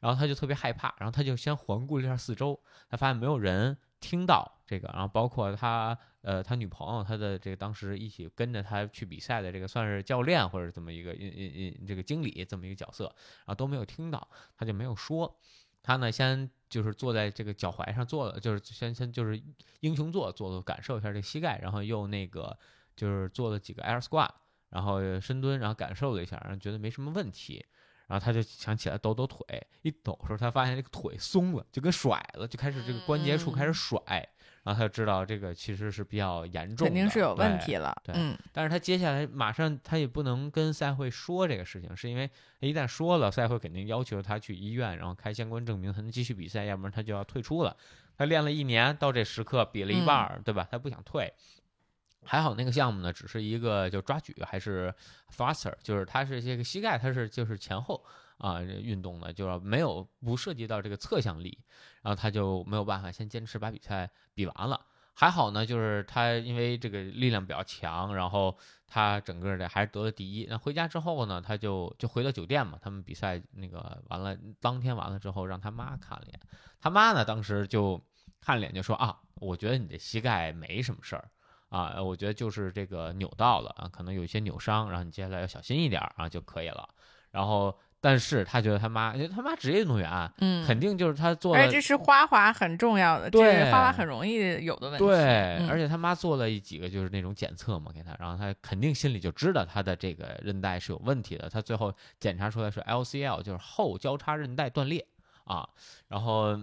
然后他就特别害怕，然后他就先环顾了一下四周，他发现没有人听到这个，然后包括他。呃，他女朋友，他的这个当时一起跟着他去比赛的这个算是教练或者这么一个嗯嗯嗯这个经理这么一个角色，然后都没有听到，他就没有说。他呢，先就是坐在这个脚踝上坐了，就是先先就是英雄坐坐坐，感受一下这膝盖，然后又那个就是做了几个 air squat，然后深蹲，然后感受了一下，然后觉得没什么问题，然后他就想起来抖抖腿，一抖的时候，他发现这个腿松了，就跟甩了，就开始这个关节处开始甩。然后他就知道这个其实是比较严重，肯定是有问题了。对，但是他接下来马上他也不能跟赛会说这个事情，是因为一旦说了，赛会肯定要求他去医院，然后开相关证明才能继续比赛，要不然他就要退出了。他练了一年，到这时刻比了一半儿，对吧？他不想退。还好那个项目呢，只是一个就抓举还是 faster，就是他是这个膝盖，他是就是前后。啊，运动的，就是没有不涉及到这个侧向力，然后他就没有办法先坚持把比赛比完了。还好呢，就是他因为这个力量比较强，然后他整个的还是得了第一。那回家之后呢，他就就回到酒店嘛。他们比赛那个完了，当天完了之后，让他妈看了眼。他妈呢，当时就看脸就说啊，我觉得你的膝盖没什么事儿啊，我觉得就是这个扭到了啊，可能有一些扭伤，然后你接下来要小心一点啊就可以了。然后。但是他觉得他妈，因为他妈职业运动员，嗯，肯定就是他做。而且这是花滑很重要的，对，花滑很容易有的问题。对，而且他妈做了一几个就是那种检测嘛，给他，然后他肯定心里就知道他的这个韧带是有问题的。他最后检查出来是 LCL，就是后交叉韧带断裂啊。然后，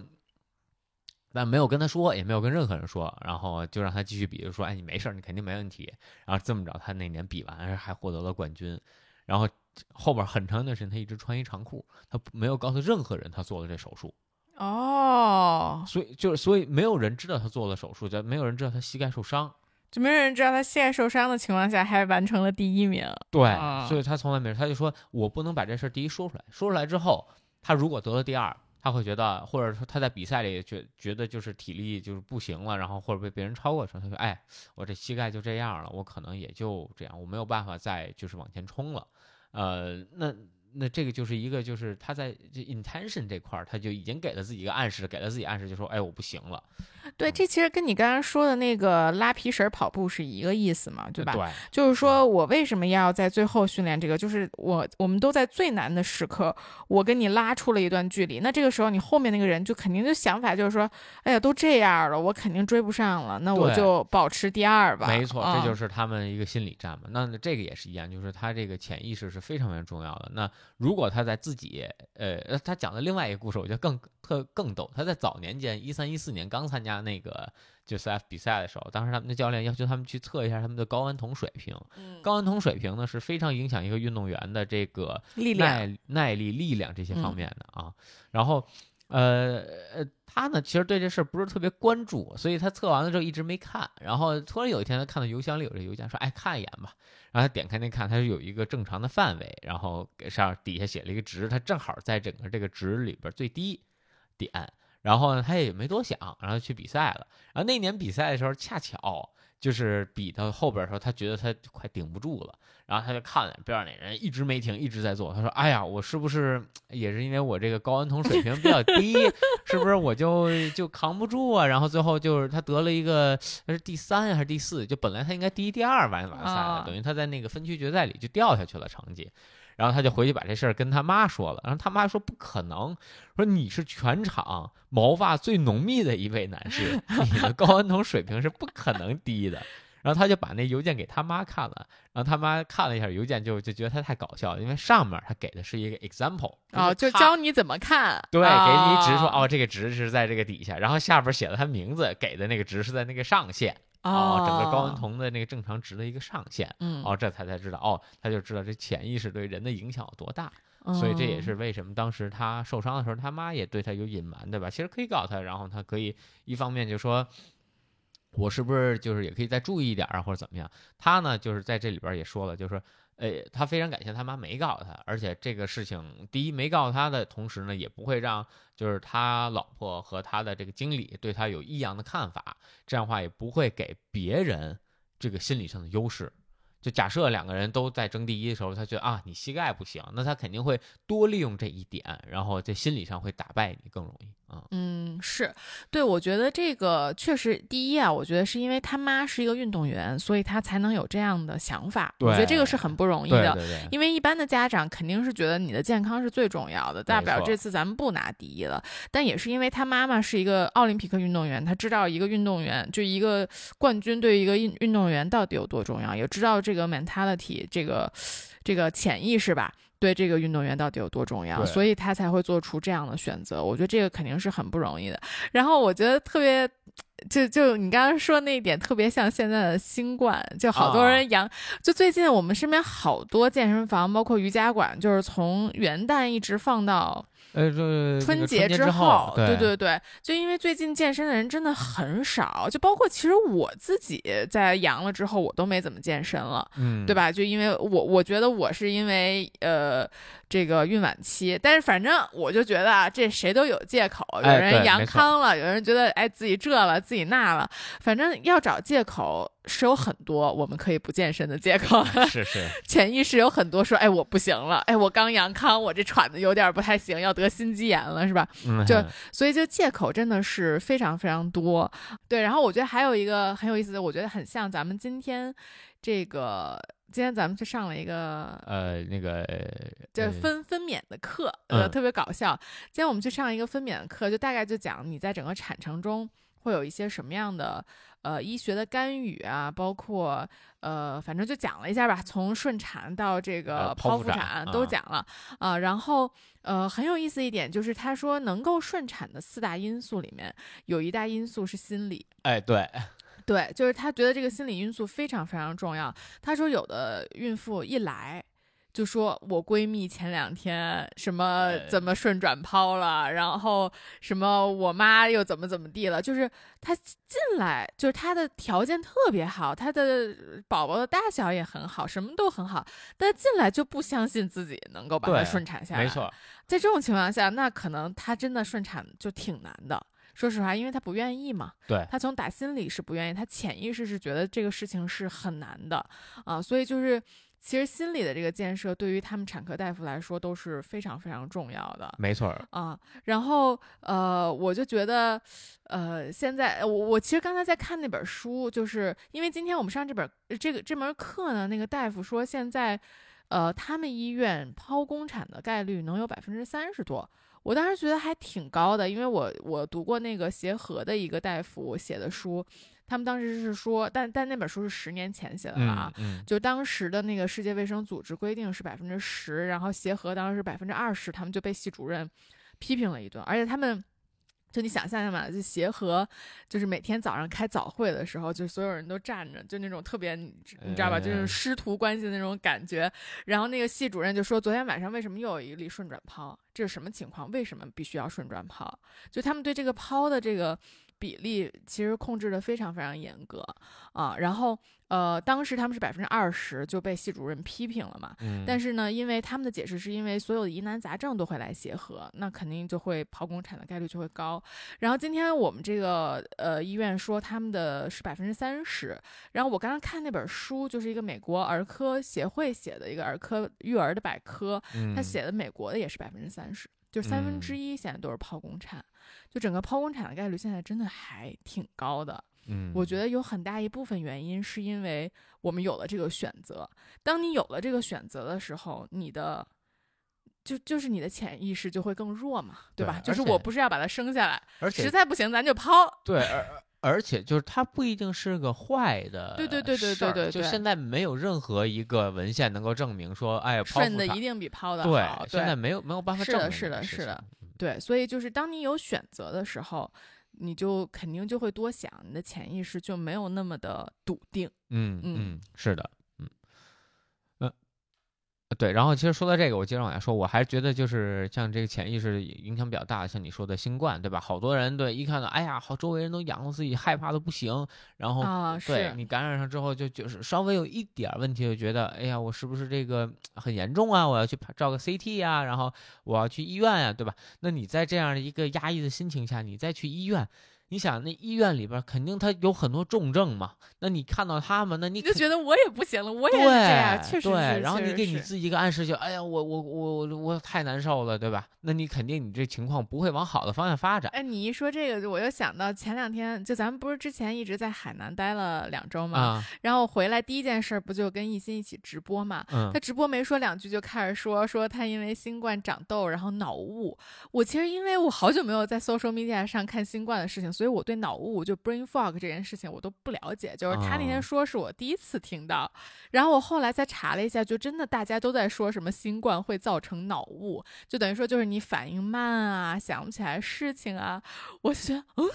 但没有跟他说，也没有跟任何人说，然后就让他继续比，就说：“哎，你没事，你肯定没问题。”然后这么着，他那年比完还获得了冠军，然后。后边很长一段时间，他一直穿一长裤，他没有告诉任何人他做了这手术。哦，所以就是所以没有人知道他做了手术，就没有人知道他膝盖受伤。就没有人知道他膝盖受伤的情况下还完成了第一名。对，所以他从来没他就说我不能把这事儿第一说出来，说出来之后，他如果得了第二。他会觉得，或者说他在比赛里觉觉得就是体力就是不行了，然后或者被别人超过的时候，他说：“哎，我这膝盖就这样了，我可能也就这样，我没有办法再就是往前冲了。”呃，那。那这个就是一个，就是他在这 intention 这块儿，他就已经给了自己一个暗示，给了自己暗示，就说，哎，我不行了。对，这其实跟你刚刚说的那个拉皮绳跑步是一个意思嘛，对吧？对，就是说我为什么要在最后训练这个？就是我我们都在最难的时刻，我跟你拉出了一段距离，那这个时候你后面那个人就肯定就想法就是说，哎呀，都这样了，我肯定追不上了，那我就保持第二吧。没错，这就是他们一个心理战嘛。那这个也是一样，就是他这个潜意识是非常非常重要的。那如果他在自己，呃，他讲的另外一个故事，我觉得更特更逗。他在早年间，一三一四年刚参加那个就 CF 比赛的时候，当时他们的教练要求他们去测一下他们的睾丸酮水平。睾丸酮水平呢是非常影响一个运动员的这个耐耐力、力量这些方面的啊。然后。呃呃，他呢其实对这事儿不是特别关注，所以他测完了之后一直没看。然后突然有一天，他看到邮箱里有这邮件，说：“哎，看一眼吧。”然后他点开那看，他是有一个正常的范围，然后给上底下写了一个值，他正好在整个这个值里边最低点。然后呢，他也没多想，然后去比赛了。然后那年比赛的时候，恰巧。就是比到后边的时候，他觉得他快顶不住了，然后他就看边上那人一直没停，一直在做。他说：“哎呀，我是不是也是因为我这个睾丸酮水平比较低，是不是我就就扛不住啊？”然后最后就是他得了一个，他是第三还是第四？就本来他应该第一、第二完完赛的，等于他在那个分区决赛里就掉下去了成绩。然后他就回去把这事儿跟他妈说了，然后他妈说不可能，说你是全场毛发最浓密的一位男士，你的睾丸酮水平是不可能低的。然后他就把那邮件给他妈看了，然后他妈看了一下邮件，就就觉得他太搞笑了，因为上面他给的是一个 example，哦，就教你怎么看，对，给你一值说哦，这个值是在这个底下，然后下边写了他名字，给的那个值是在那个上限。哦，整个睾丸酮的那个正常值的一个上限，嗯，哦，这才才知道，哦，他就知道这潜意识对人的影响有多大，所以这也是为什么当时他受伤的时候，他妈也对他有隐瞒，对吧？其实可以告诉他，然后他可以一方面就说，我是不是就是也可以再注意一点啊，或者怎么样？他呢，就是在这里边也说了，就是说。哎，他非常感谢他妈没告诉他，而且这个事情，第一没告诉他的同时呢，也不会让就是他老婆和他的这个经理对他有异样的看法，这样的话也不会给别人这个心理上的优势。就假设两个人都在争第一的时候，他觉得啊你膝盖不行，那他肯定会多利用这一点，然后在心理上会打败你更容易。嗯，是对，我觉得这个确实第一啊，我觉得是因为他妈是一个运动员，所以他才能有这样的想法。我觉得这个是很不容易的，因为一般的家长肯定是觉得你的健康是最重要的，大不了这次咱们不拿第一了。但也是因为他妈妈是一个奥林匹克运动员，他知道一个运动员就一个冠军对于一个运运动员到底有多重要，也知道这个 mentality 这个这个潜意识吧。对这个运动员到底有多重要，所以他才会做出这样的选择。我觉得这个肯定是很不容易的。然后我觉得特别，就就你刚刚说那一点，特别像现在的新冠，就好多人阳。就最近我们身边好多健身房，包括瑜伽馆，就是从元旦一直放到。呃，春节之后，对对对，就因为最近健身的人真的很少，就包括其实我自己在阳了之后，我都没怎么健身了，嗯，对吧？就因为我我觉得我是因为呃这个孕晚期，但是反正我就觉得啊，这谁都有借口，有人阳康了，有人觉得哎自己这了自己那了，反正要找借口。是有很多我们可以不健身的借口，是是，潜意识有很多说，哎，我不行了，哎，我刚阳康，我这喘的有点不太行，要得心肌炎了，是吧？就所以就借口真的是非常非常多，对。然后我觉得还有一个很有意思的，我觉得很像咱们今天这个，今天咱们去上了一个呃那个就分分娩的课，呃，特别搞笑。今天我们去上一个分娩的课，就大概就讲你在整个产程中会有一些什么样的。呃，医学的干预啊，包括呃，反正就讲了一下吧，从顺产到这个剖腹产都讲了啊。然后呃，很有意思一点就是，他说能够顺产的四大因素里面，有一大因素是心理。哎，对，对，就是他觉得这个心理因素非常非常重要。他说有的孕妇一来。就说我闺蜜前两天什么怎么顺转抛了，然后什么我妈又怎么怎么地了，就是她进来就是她的条件特别好，她的宝宝的大小也很好，什么都很好，但进来就不相信自己能够把它顺产下来。没错，在这种情况下，那可能她真的顺产就挺难的。说实话，因为他不愿意嘛，对，他从打心里是不愿意，他潜意识是觉得这个事情是很难的啊，所以就是。其实心理的这个建设对于他们产科大夫来说都是非常非常重要的，没错啊。然后呃，我就觉得，呃，现在我我其实刚才在看那本书，就是因为今天我们上这本这个这门课呢，那个大夫说现在，呃，他们医院剖宫产的概率能有百分之三十多。我当时觉得还挺高的，因为我我读过那个协和的一个大夫写的书。他们当时是说，但但那本书是十年前写的了啊，就当时的那个世界卫生组织规定是百分之十，然后协和当时是百分之二十，他们就被系主任批评了一顿，而且他们。就你想象一下嘛，就协和，就是每天早上开早会的时候，就所有人都站着，就那种特别，你知道吧，就是师徒关系的那种感觉。然后那个系主任就说，昨天晚上为什么又有一例顺转抛？这是什么情况？为什么必须要顺转抛？就他们对这个抛的这个比例其实控制的非常非常严格啊。然后。呃，当时他们是百分之二十就被系主任批评了嘛。嗯。但是呢，因为他们的解释是因为所有的疑难杂症都会来协和，那肯定就会剖宫产的概率就会高。然后今天我们这个呃医院说他们的是百分之三十。然后我刚刚看那本书，就是一个美国儿科协会写的一个儿科育儿的百科，他写的美国的也是百分之三十，就三分之一现在都是剖宫产，就整个剖宫产的概率现在真的还挺高的。嗯，我觉得有很大一部分原因是因为我们有了这个选择。当你有了这个选择的时候，你的就就是你的潜意识就会更弱嘛，对吧？就是我不是要把它生下来，而且实在不行咱就抛。对，而而且就是它不一定是个坏的，对对对对对对。就现在没有任何一个文献能够证明说，哎，顺的一定比抛的好。对，现在没有没有办法证明。是的，是的，是的。对，所以就是当你有选择的时候。你就肯定就会多想，你的潜意识就没有那么的笃定。嗯嗯，是的。对，然后其实说到这个，我接着往下说，我还觉得就是像这个潜意识影响比较大，像你说的新冠，对吧？好多人对一看到，哎呀，好，周围人都阳了，自己害怕的不行。然后，对你感染上之后，就就是稍微有一点问题，就觉得，哎呀，我是不是这个很严重啊？我要去照个 CT 呀，然后我要去医院呀，对吧？那你在这样的一个压抑的心情下，你再去医院。你想那医院里边肯定他有很多重症嘛？那你看到他们，那你就觉得我也不行了，我也是这样，确实对。然后你给你自己一个暗示，就哎呀，我我我我太难受了，对吧？那你肯定你这情况不会往好的方向发展。哎，你一说这个，我又想到前两天，就咱们不是之前一直在海南待了两周嘛？然后回来第一件事不就跟艺兴一起直播嘛？他直播没说两句就开始说说他因为新冠长痘，然后脑雾。我其实因为我好久没有在 social media 上看新冠的事情，所以我对脑雾就 brain fog 这件事情我都不了解。就是他那天说是我第一次听到，然后我后来再查了一下，就真的大家都在说什么新冠会造成脑雾，就等于说就是你反应慢啊，想不起来事情啊。我就觉得，嗯，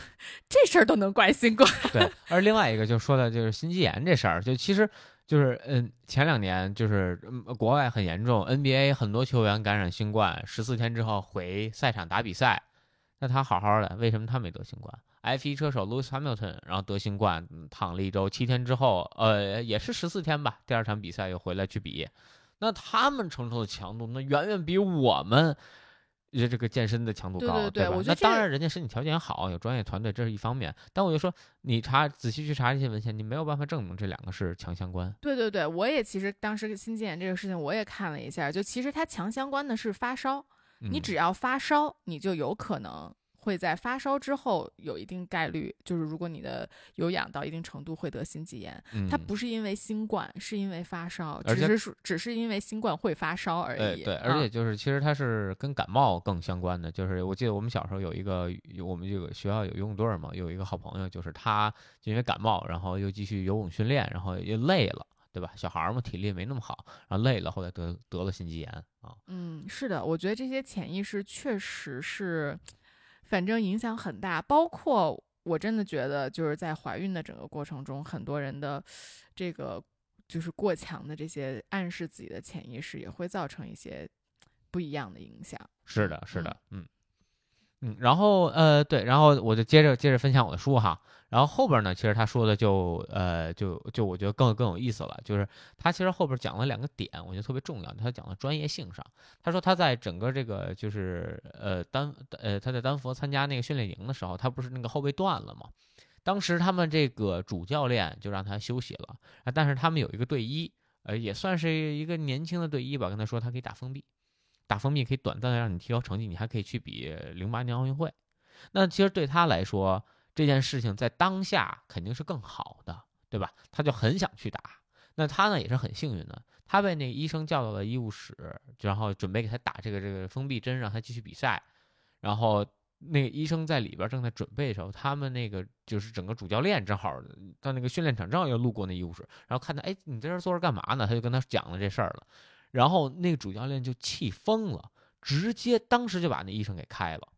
这事儿都能怪新冠。对，而另外一个就说的就是心肌炎这事儿，就其实就是嗯，前两年就是嗯国外很严重，NBA 很多球员感染新冠，十四天之后回赛场打比赛。那他好好的，为什么他没得新冠？F1 车手 Lewis Hamilton，然后得新冠，躺了一周，七天之后，呃，也是十四天吧，第二场比赛又回来去比。那他们承受的强度，那远远比我们这这个健身的强度高，对吧？那当然，人家身体条件好，有专业团队，这是一方面。但我就说，你查仔细去查这些文献，你没有办法证明这两个是强相关。对对对，我也其实当时心肌炎这个事情，我也看了一下，就其实它强相关的是发烧。你只要发烧，你就有可能会在发烧之后有一定概率，就是如果你的有氧到一定程度会得心肌炎。它不是因为新冠，是因为发烧，只是只是因为新冠会发烧而已。对，而且就是其实它是跟感冒更相关的。就是我记得我们小时候有一个，我们这个学校有游泳队嘛，有一个好朋友，就是他因为感冒，然后又继续游泳训练，然后又累了。对吧？小孩儿嘛，体力没那么好，然后累了，后来得得了心肌炎啊。嗯，是的，我觉得这些潜意识确实是，反正影响很大。包括我真的觉得，就是在怀孕的整个过程中，很多人的这个就是过强的这些暗示自己的潜意识，也会造成一些不一样的影响。是的，是的，嗯嗯，嗯然后呃对，然后我就接着接着分享我的书哈。然后后边呢，其实他说的就呃就就我觉得更更有意思了，就是他其实后边讲了两个点，我觉得特别重要。他讲的专业性上，他说他在整个这个就是呃丹呃他在丹佛参加那个训练营的时候，他不是那个后背断了吗？当时他们这个主教练就让他休息了啊，但是他们有一个队医，呃，也算是一个年轻的队医吧，跟他说他可以打封闭，打封闭可以短暂的让你提高成绩，你还可以去比零八年奥运会。那其实对他来说，这件事情在当下肯定是更好的，对吧？他就很想去打。那他呢也是很幸运的，他被那个医生叫到了医务室，然后准备给他打这个这个封闭针，让他继续比赛，然后。那个医生在里边正在准备的时候，他们那个就是整个主教练正好到那个训练场，正好又路过那医务室，然后看他，哎，你在这坐着干嘛呢？他就跟他讲了这事儿了，然后那个主教练就气疯了，直接当时就把那医生给开了。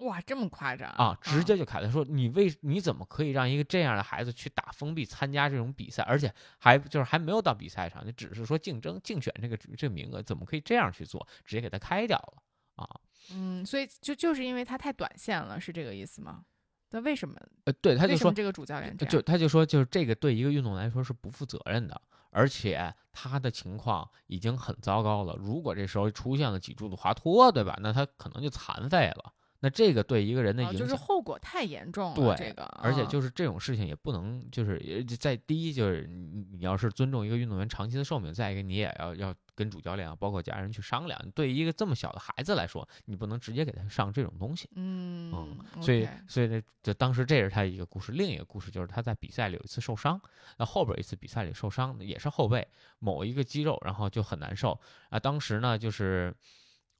哇，这么夸张啊！直接就开了，说你为你怎么可以让一个这样的孩子去打封闭参加这种比赛，而且还就是还没有到比赛上，就只是说竞争竞选这个这个名额，怎么可以这样去做？直接给他开掉了啊！嗯，所以就就是因为他太短线了，是这个意思吗？那为什么？呃，对，他就说这个主教练就他就说，就是这个对一个运动来说是不负责任的，而且他的情况已经很糟糕了。如果这时候出现了脊柱的滑脱，对吧？那他可能就残废了。那这个对一个人的影响就是后果太严重了。对，这个，而且就是这种事情也不能就是在第一就是你你要是尊重一个运动员长期的寿命，再一个你也要要跟主教练啊，包括家人去商量。对于一个这么小的孩子来说，你不能直接给他上这种东西。嗯嗯，所以所以呢，就当时这是他一个故事，另一个故事就是他在比赛里有一次受伤，那后边一次比赛里受伤也是后背某一个肌肉，然后就很难受啊。当时呢就是。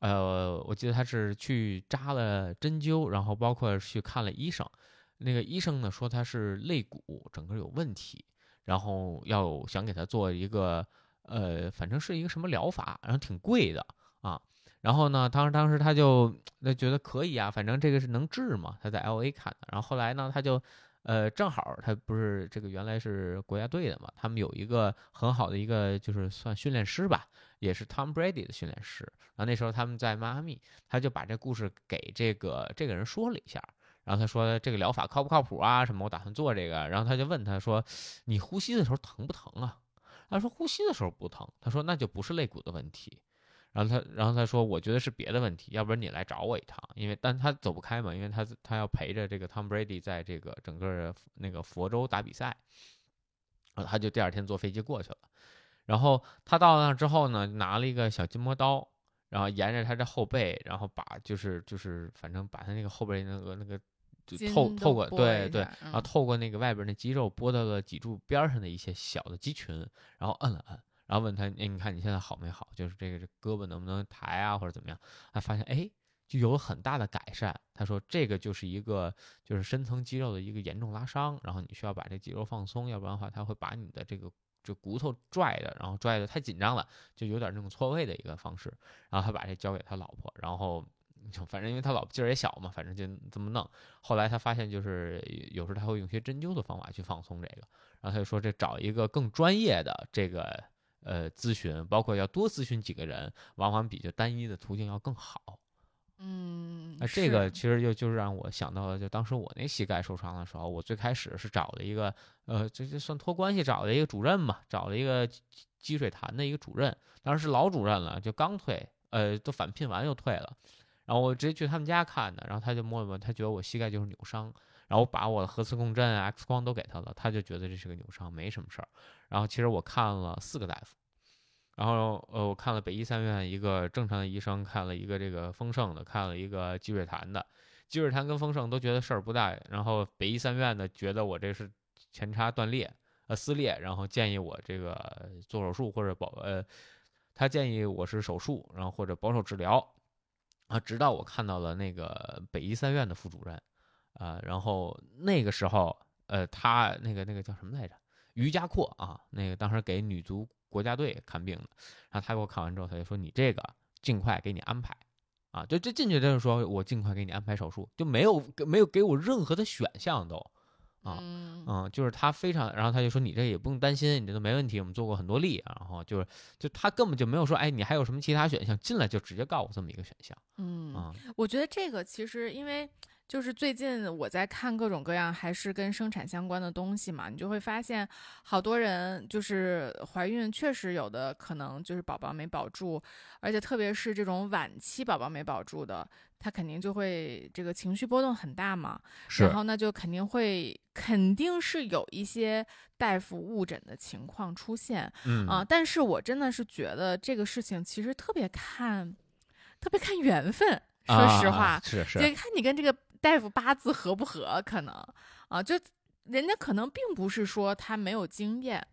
呃，我记得他是去扎了针灸，然后包括去看了医生。那个医生呢说他是肋骨整个有问题，然后要想给他做一个呃，反正是一个什么疗法，然后挺贵的啊。然后呢，当时当时他就那觉得可以啊，反正这个是能治嘛。他在 L A 看的，然后后来呢，他就呃，正好他不是这个原来是国家队的嘛，他们有一个很好的一个就是算训练师吧。也是 Tom Brady 的训练师，然后那时候他们在迈阿密，他就把这故事给这个这个人说了一下，然后他说这个疗法靠不靠谱啊？什么？我打算做这个，然后他就问他说：“你呼吸的时候疼不疼啊？”他说：“呼吸的时候不疼。”他说：“那就不是肋骨的问题。”然后他，然后他说：“我觉得是别的问题，要不然你来找我一趟，因为但他走不开嘛，因为他他要陪着这个 Tom Brady 在这个整个那个佛州打比赛，然后他就第二天坐飞机过去了。”然后他到那之后呢，拿了一个小筋膜刀，然后沿着他的后背，然后把就是就是反正把他那个后背那个那个就透透过对对，然后透过那个外边那肌肉拨到了脊柱边上的一些小的肌群，然后摁了摁，然后问他，哎，你看你现在好没好？就是这个这胳膊能不能抬啊，或者怎么样？他发现哎，就有了很大的改善。他说这个就是一个就是深层肌肉的一个严重拉伤，然后你需要把这肌肉放松，要不然的话他会把你的这个。就骨头拽的，然后拽的太紧张了，就有点那种错位的一个方式。然后他把这交给他老婆，然后就反正因为他老婆劲儿也小嘛，反正就这么弄。后来他发现，就是有时候他会用些针灸的方法去放松这个。然后他就说，这找一个更专业的这个呃咨询，包括要多咨询几个人，往往比就单一的途径要更好。嗯，那这个其实就就是让我想到了，就当时我那膝盖受伤的时候，我最开始是找了一个，呃，这这算托关系找了一个主任嘛，找了一个积水潭的一个主任，当时是老主任了，就刚退，呃，都返聘完又退了，然后我直接去他们家看的，然后他就摸一摸，他觉得我膝盖就是扭伤，然后把我的核磁共振、X 光都给他了，他就觉得这是个扭伤，没什么事儿，然后其实我看了四个大夫。然后，呃，我看了北医三院一个正常的医生，看了一个这个丰盛的，看了一个积水潭的，积水潭跟丰盛都觉得事儿不大。然后北医三院的觉得我这是前叉断裂，呃，撕裂，然后建议我这个做手术或者保，呃，他建议我是手术，然后或者保守治疗。啊，直到我看到了那个北医三院的副主任，啊，然后那个时候，呃，他那个那个叫什么来着？于家阔啊，那个当时给女足。国家队看病的，然后他给我看完之后，他就说：“你这个尽快给你安排，啊，就这进去就是说我尽快给你安排手术，就没有没有给我任何的选项都，啊，嗯，就是他非常，然后他就说你这也不用担心，你这都没问题，我们做过很多例，然后就是就他根本就没有说，哎，你还有什么其他选项，进来就直接告诉我这么一个选项，嗯，我觉得这个其实因为。就是最近我在看各种各样还是跟生产相关的东西嘛，你就会发现好多人就是怀孕，确实有的可能就是宝宝没保住，而且特别是这种晚期宝宝没保住的，他肯定就会这个情绪波动很大嘛。然后那就肯定会肯定是有一些大夫误诊的情况出现。嗯啊，但是我真的是觉得这个事情其实特别看，特别看缘分。说实话，是是，就看你跟这个。大夫八字合不合？可能啊，就人家可能并不是说他没有经验，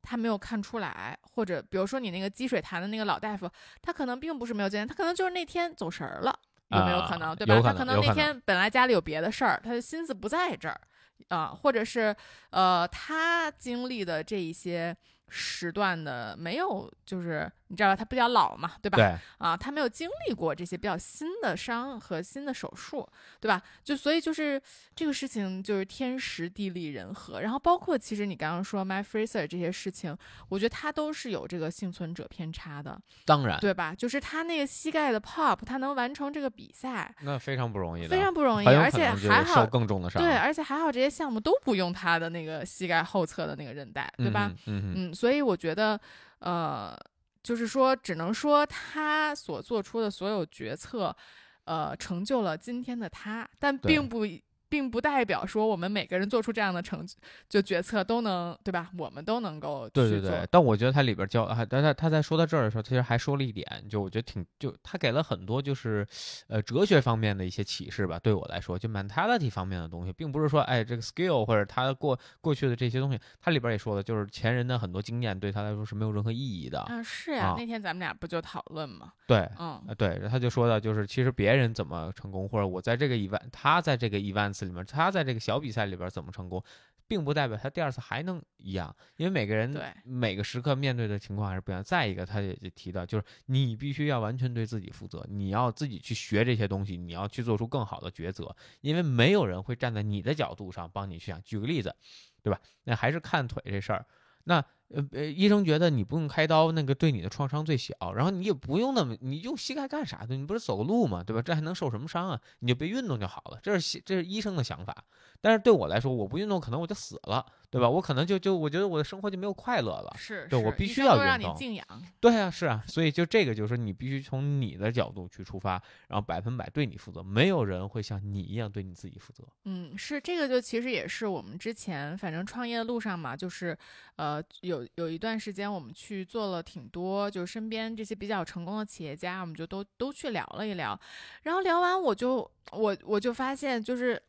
他没有看出来，或者比如说你那个积水潭的那个老大夫，他可能并不是没有经验，他可能就是那天走神儿了，有没有可能？对吧？他可能那天本来家里有别的事儿，他的心思不在这儿啊，或者是呃，他经历的这一些时段的没有，就是。你知道吧？他比较老嘛，对吧？对啊，他没有经历过这些比较新的伤和新的手术，对吧？就所以就是这个事情就是天时地利人和，然后包括其实你刚刚说 My Fraser 这些事情，我觉得他都是有这个幸存者偏差的，当然，对吧？就是他那个膝盖的 pop，他能完成这个比赛，那非常不容易的，非常不容易，而且还好受更重的伤，对，而且还好这些项目都不用他的那个膝盖后侧的那个韧带，对吧？嗯嗯，所以我觉得，呃。就是说，只能说他所做出的所有决策，呃，成就了今天的他，但并不。并不代表说我们每个人做出这样的成就决策都能对吧？我们都能够对对对。但我觉得他里边教啊，但他他在说到这儿的时候，其实还说了一点，就我觉得挺就他给了很多就是呃哲学方面的一些启示吧。对我来说，就 mentality 方面的东西，并不是说哎这个 skill 或者他过过去的这些东西，他里边也说了，就是前人的很多经验对他来说是没有任何意义的。啊，是呀，那天咱们俩不就讨论吗？对，嗯，对，他就说到就是其实别人怎么成功，或者我在这个一万，他在这个一万次里面，他在这个。小比赛里边怎么成功，并不代表他第二次还能一样，因为每个人对每个时刻面对的情况还是不一样。再一个，他也就提到，就是你必须要完全对自己负责，你要自己去学这些东西，你要去做出更好的抉择，因为没有人会站在你的角度上帮你去想。举个例子，对吧？那还是看腿这事儿，那。呃呃，医生觉得你不用开刀，那个对你的创伤最小，然后你也不用那么，你用膝盖干啥的？你不是走个路吗？对吧？这还能受什么伤啊？你就别运动就好了。这是这是医生的想法，但是对我来说，我不运动可能我就死了。对吧？我可能就就我觉得我的生活就没有快乐了。是，对我必须要让你静养。对啊，是啊，所以就这个就是说，你必须从你的角度去出发，然后百分百对你负责。没有人会像你一样对你自己负责。嗯，是这个，就其实也是我们之前反正创业的路上嘛，就是呃，有有一段时间我们去做了挺多，就身边这些比较成功的企业家，我们就都都去聊了一聊。然后聊完，我就我我就发现就是。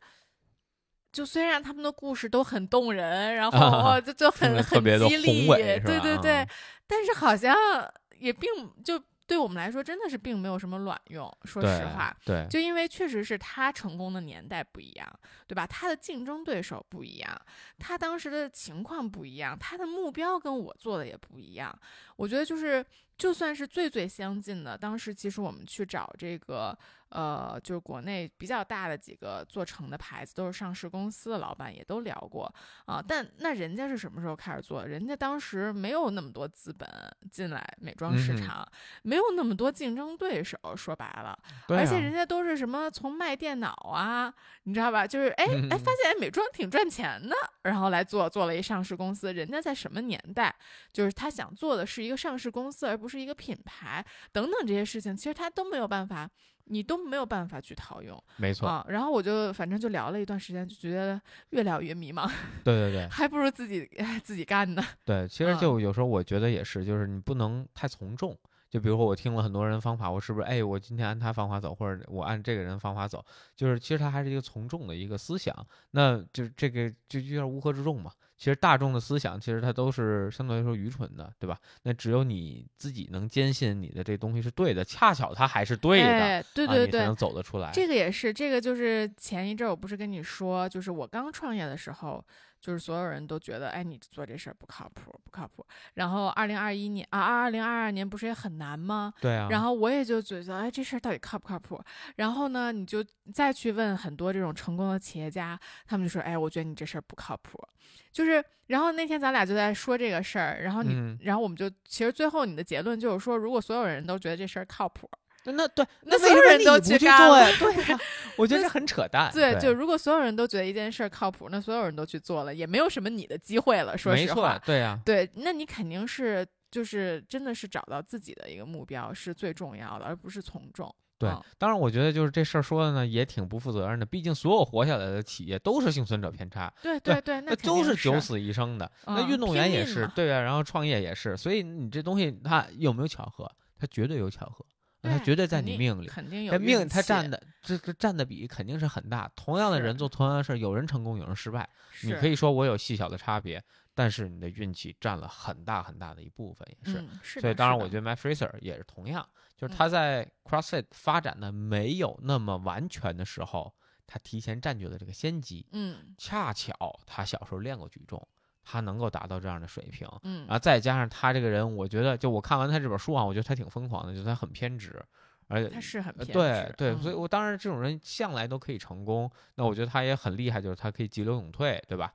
就虽然他们的故事都很动人，然后就就很 很激励，对对对，但是好像也并就对我们来说真的是并没有什么卵用。说实话，对，就因为确实是他成功的年代不一样，对吧？他的竞争对手不一样，他当时的情况不一样，他的目标跟我做的也不一样。我觉得就是就算是最最相近的，当时其实我们去找这个。呃，就是国内比较大的几个做成的牌子，都是上市公司的老板也都聊过啊。但那人家是什么时候开始做？人家当时没有那么多资本进来美妆市场，没有那么多竞争对手。说白了，而且人家都是什么从卖电脑啊，你知道吧？就是哎哎，发现美妆挺赚钱的，然后来做做了一上市公司。人家在什么年代？就是他想做的是一个上市公司，而不是一个品牌等等这些事情，其实他都没有办法。你都没有办法去套用，没错啊。然后我就反正就聊了一段时间，就觉得越聊越迷茫。对对对，还不如自己自己干呢。对，其实就有时候我觉得也是，就是你不能太从众。就比如说我听了很多人方法，我是不是哎，我今天按他方法走，或者我按这个人方法走，就是其实他还是一个从众的一个思想。那就这个就有点乌合之众嘛。其实大众的思想其实它都是相对来说愚蠢的，对吧？那只有你自己能坚信你的这东西是对的，恰巧它还是对的，对对对，你才能走得出来。这个也是，这个就是前一阵我不是跟你说，就是我刚创业的时候。就是所有人都觉得，哎，你做这事儿不靠谱，不靠谱。然后二零二一年啊，二零二二年不是也很难吗？对啊。然后我也就觉得，哎，这事儿到底靠不靠谱？然后呢，你就再去问很多这种成功的企业家，他们就说，哎，我觉得你这事儿不靠谱。就是，然后那天咱俩就在说这个事儿，然后你，然后我们就其实最后你的结论就是说，如果所有人都觉得这事儿靠谱。那对，那所有人都去做呀？对呀，我觉得这很扯淡。对，就如果所有人都觉得一件事靠谱，那所有人都去做了，也没有什么你的机会了。说实话，对呀，对，那你肯定是就是真的是找到自己的一个目标是最重要的，而不是从众。对，当然我觉得就是这事儿说的呢也挺不负责任的，毕竟所有活下来的企业都是幸存者偏差。对对对，那都是九死一生的。那运动员也是，对啊，然后创业也是，所以你这东西它有没有巧合？它绝对有巧合。他绝对在你命里，肯定有命，他占的这这占的比肯定是很大。同样的人做同样的事儿，有人成功，有人失败。你可以说我有细小的差别，但是你的运气占了很大很大的一部分，也是。所以当然，我觉得 My Fraser 也是同样，就是他在 CrossFit 发展的没有那么完全的时候，他提前占据了这个先机。嗯，恰巧他小时候练过举重。他能够达到这样的水平，嗯，然后再加上他这个人，我觉得就我看完他这本书啊，我觉得他挺疯狂的，就他很偏执，而且他是很偏执，对对，所以我当然这种人向来都可以成功，那我觉得他也很厉害，就是他可以急流勇退，对吧？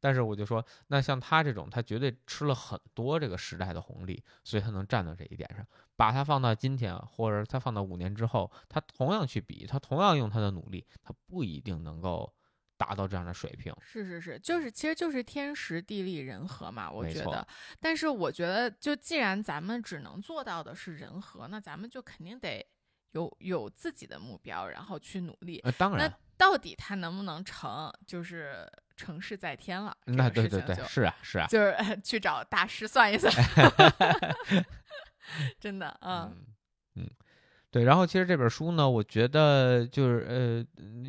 但是我就说，那像他这种，他绝对吃了很多这个时代的红利，所以他能站到这一点上，把他放到今天，或者他放到五年之后，他同样去比，他同样用他的努力，他不一定能够。达到这样的水平，是是是，就是其实就是天时地利人和嘛，我觉得。但是我觉得，就既然咱们只能做到的是人和，那咱们就肯定得有有自己的目标，然后去努力。当然。那到底它能不能成，就是成事在天了。那对对对，是啊是啊，就是去找大师算一算。真的，嗯嗯。对，然后其实这本书呢，我觉得就是呃，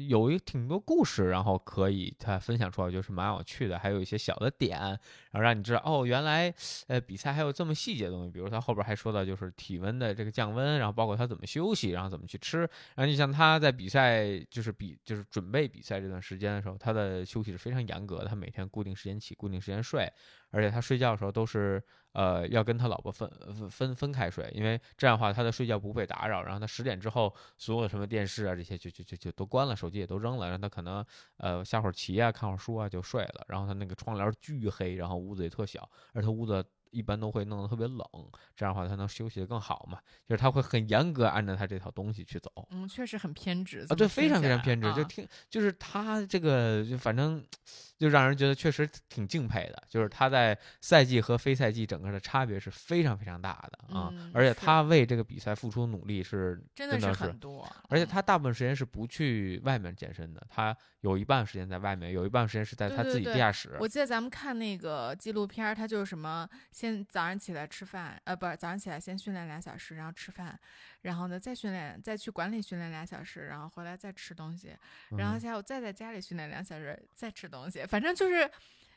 有一挺多故事，然后可以他分享出来，就是蛮有趣的，还有一些小的点，然后让你知道哦，原来呃比赛还有这么细节的东西，比如他后边还说到就是体温的这个降温，然后包括他怎么休息，然后怎么去吃，然后你像他在比赛就是比就是准备比赛这段时间的时候，他的休息是非常严格的，他每天固定时间起，固定时间睡，而且他睡觉的时候都是。呃，要跟他老婆分分分开睡，因为这样的话他的睡觉不被打扰。然后他十点之后，所有的什么电视啊这些就就就就都关了，手机也都扔了，让他可能呃下会儿棋啊，看会儿书啊就睡了。然后他那个窗帘巨黑，然后屋子也特小，而他屋子。一般都会弄得特别冷，这样的话他能休息的更好嘛？就是他会很严格按照他这套东西去走。嗯，确实很偏执啊，对，非常非常偏执。就听，就是他这个，就反正就让人觉得确实挺敬佩的。就是他在赛季和非赛季整个的差别是非常非常大的啊，而且他为这个比赛付出努力是真的是很多。而且他大部分时间是不去外面健身的，他。有一半时间在外面，有一半时间是在他自己地下室。我记得咱们看那个纪录片，他就是什么，先早上起来吃饭，呃，不是早上起来先训练两小时，然后吃饭，然后呢再训练，再去馆里训练俩小时，然后回来再吃东西，然后下午再在家里训练两小时，再吃东西，反正就是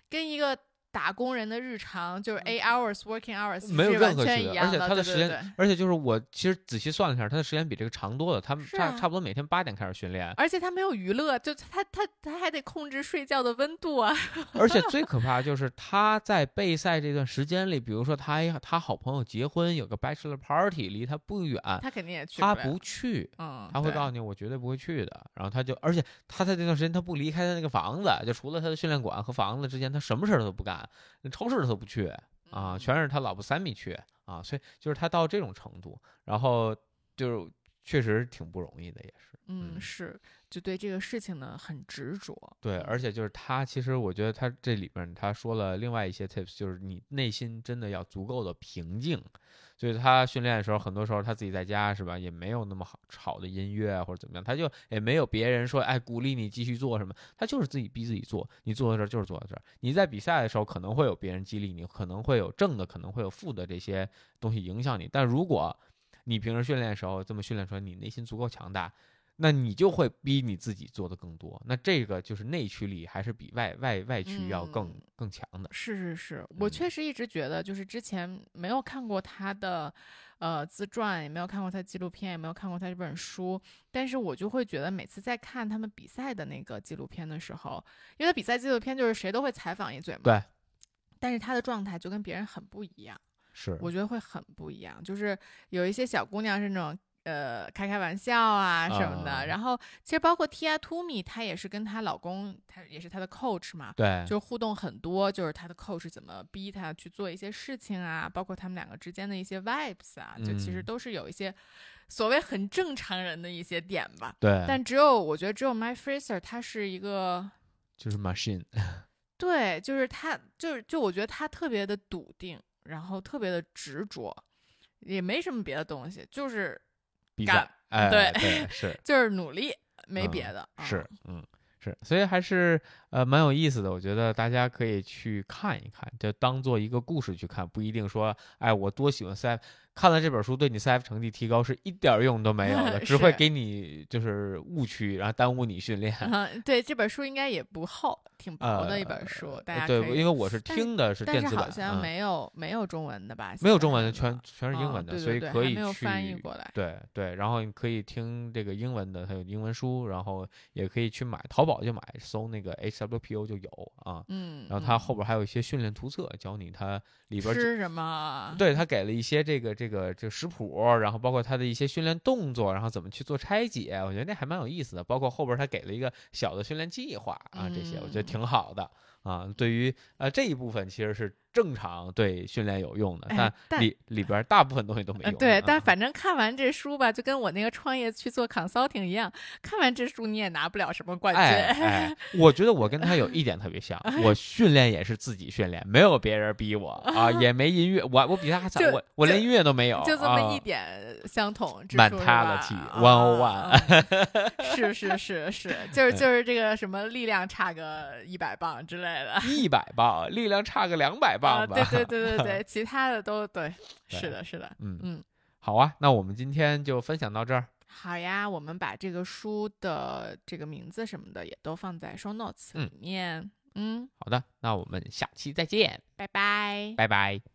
跟一个。打工人的日常就是 eight hours working hours，没有任何区别，而且他的时间，而且就是我其实仔细算了一下，他的时间比这个长多了。他们差差不多每天八点开始训练，而且他没有娱乐，就他他他还得控制睡觉的温度啊。而且最可怕就是他在备赛这段时间里，比如说他他好朋友结婚有个 bachelor party，离他不远，他肯定也去，他不去，嗯，他会告诉你我绝对不会去的。然后他就，而且他在这段时间他不离开他那个房子，就除了他的训练馆和房子之间，他什么事儿都不干，超市。都不去啊，全是他老婆三米去啊，所以就是他到这种程度，然后就是确实挺不容易的，也是，嗯，是，就对这个事情呢很执着，对，而且就是他其实我觉得他这里边他说了另外一些 tips，就是你内心真的要足够的平静。对他训练的时候，很多时候他自己在家是吧，也没有那么好好的音乐或者怎么样，他就也没有别人说哎鼓励你继续做什么，他就是自己逼自己做。你做到这儿就是做到这儿。你在比赛的时候可能会有别人激励你，可能会有正的，可能会有负的这些东西影响你。但如果你平时训练的时候这么训练出来，你内心足够强大，那你就会逼你自己做的更多。那这个就是内驱力还是比外外外驱要更更强的。是是是，我确实一直觉得，就是之前没有看过他的呃自传，也没有看过他纪录片，也没有看过他这本书，但是我就会觉得每次在看他们比赛的那个纪录片的时候，因为比赛纪录片就是谁都会采访一嘴嘛。对。但是他的状态就跟别人很不一样。是。我觉得会很不一样，就是有一些小姑娘是那种。呃，开开玩笑啊什么的，然后其实包括 Tia Toomey，她也是跟她老公，她也是她的 coach 嘛，对，就互动很多，就是她的 coach 怎么逼她去做一些事情啊，包括他们两个之间的一些 vibes 啊，就其实都是有一些所谓很正常人的一些点吧。对，但只有我觉得只有 My Fraser，他是一个就是 machine，对，就是他就是就我觉得他特别的笃定，然后特别的执着，也没什么别的东西，就是。干，哎，对，是，就是努力，没别的，是，嗯，是，所以还是呃蛮有意思的，我觉得大家可以去看一看，就当做一个故事去看，不一定说，哎，我多喜欢 CF。看了这本书，对你 CF 成绩提高是一点用都没有的，只会给你就是误区，然后耽误你训练。对，这本书应该也不厚，挺薄的一本书，大家对，因为我是听的是电子版，好像没有没有中文的吧？没有中文的，全全是英文的，所以可以去翻译过来。对对，然后你可以听这个英文的，它有英文书，然后也可以去买，淘宝就买，搜那个 HWPO 就有啊。嗯。然后它后边还有一些训练图册，教你它里边吃什么。对，它给了一些这个。这个这个食谱，然后包括他的一些训练动作，然后怎么去做拆解，我觉得那还蛮有意思的。包括后边他给了一个小的训练计划啊，这些我觉得挺好的啊。对于呃这一部分其实是。正常对训练有用的，但里里边大部分东西都没用。对，但反正看完这书吧，就跟我那个创业去做 consulting 一样，看完这书你也拿不了什么冠军。哎，我觉得我跟他有一点特别像，我训练也是自己训练，没有别人逼我啊，也没音乐，我我比他还惨，我我连音乐都没有，就这么一点相同之处是吧？One One，是是是是，就是就是这个什么力量差个一百磅之类的，一百磅，力量差个两百。啊，对对对对 对，其他的都对，是的，是的，嗯嗯，好啊，那我们今天就分享到这儿。好呀，我们把这个书的这个名字什么的也都放在 show notes 里面。嗯，好的，那我们下期再见，拜拜，拜拜。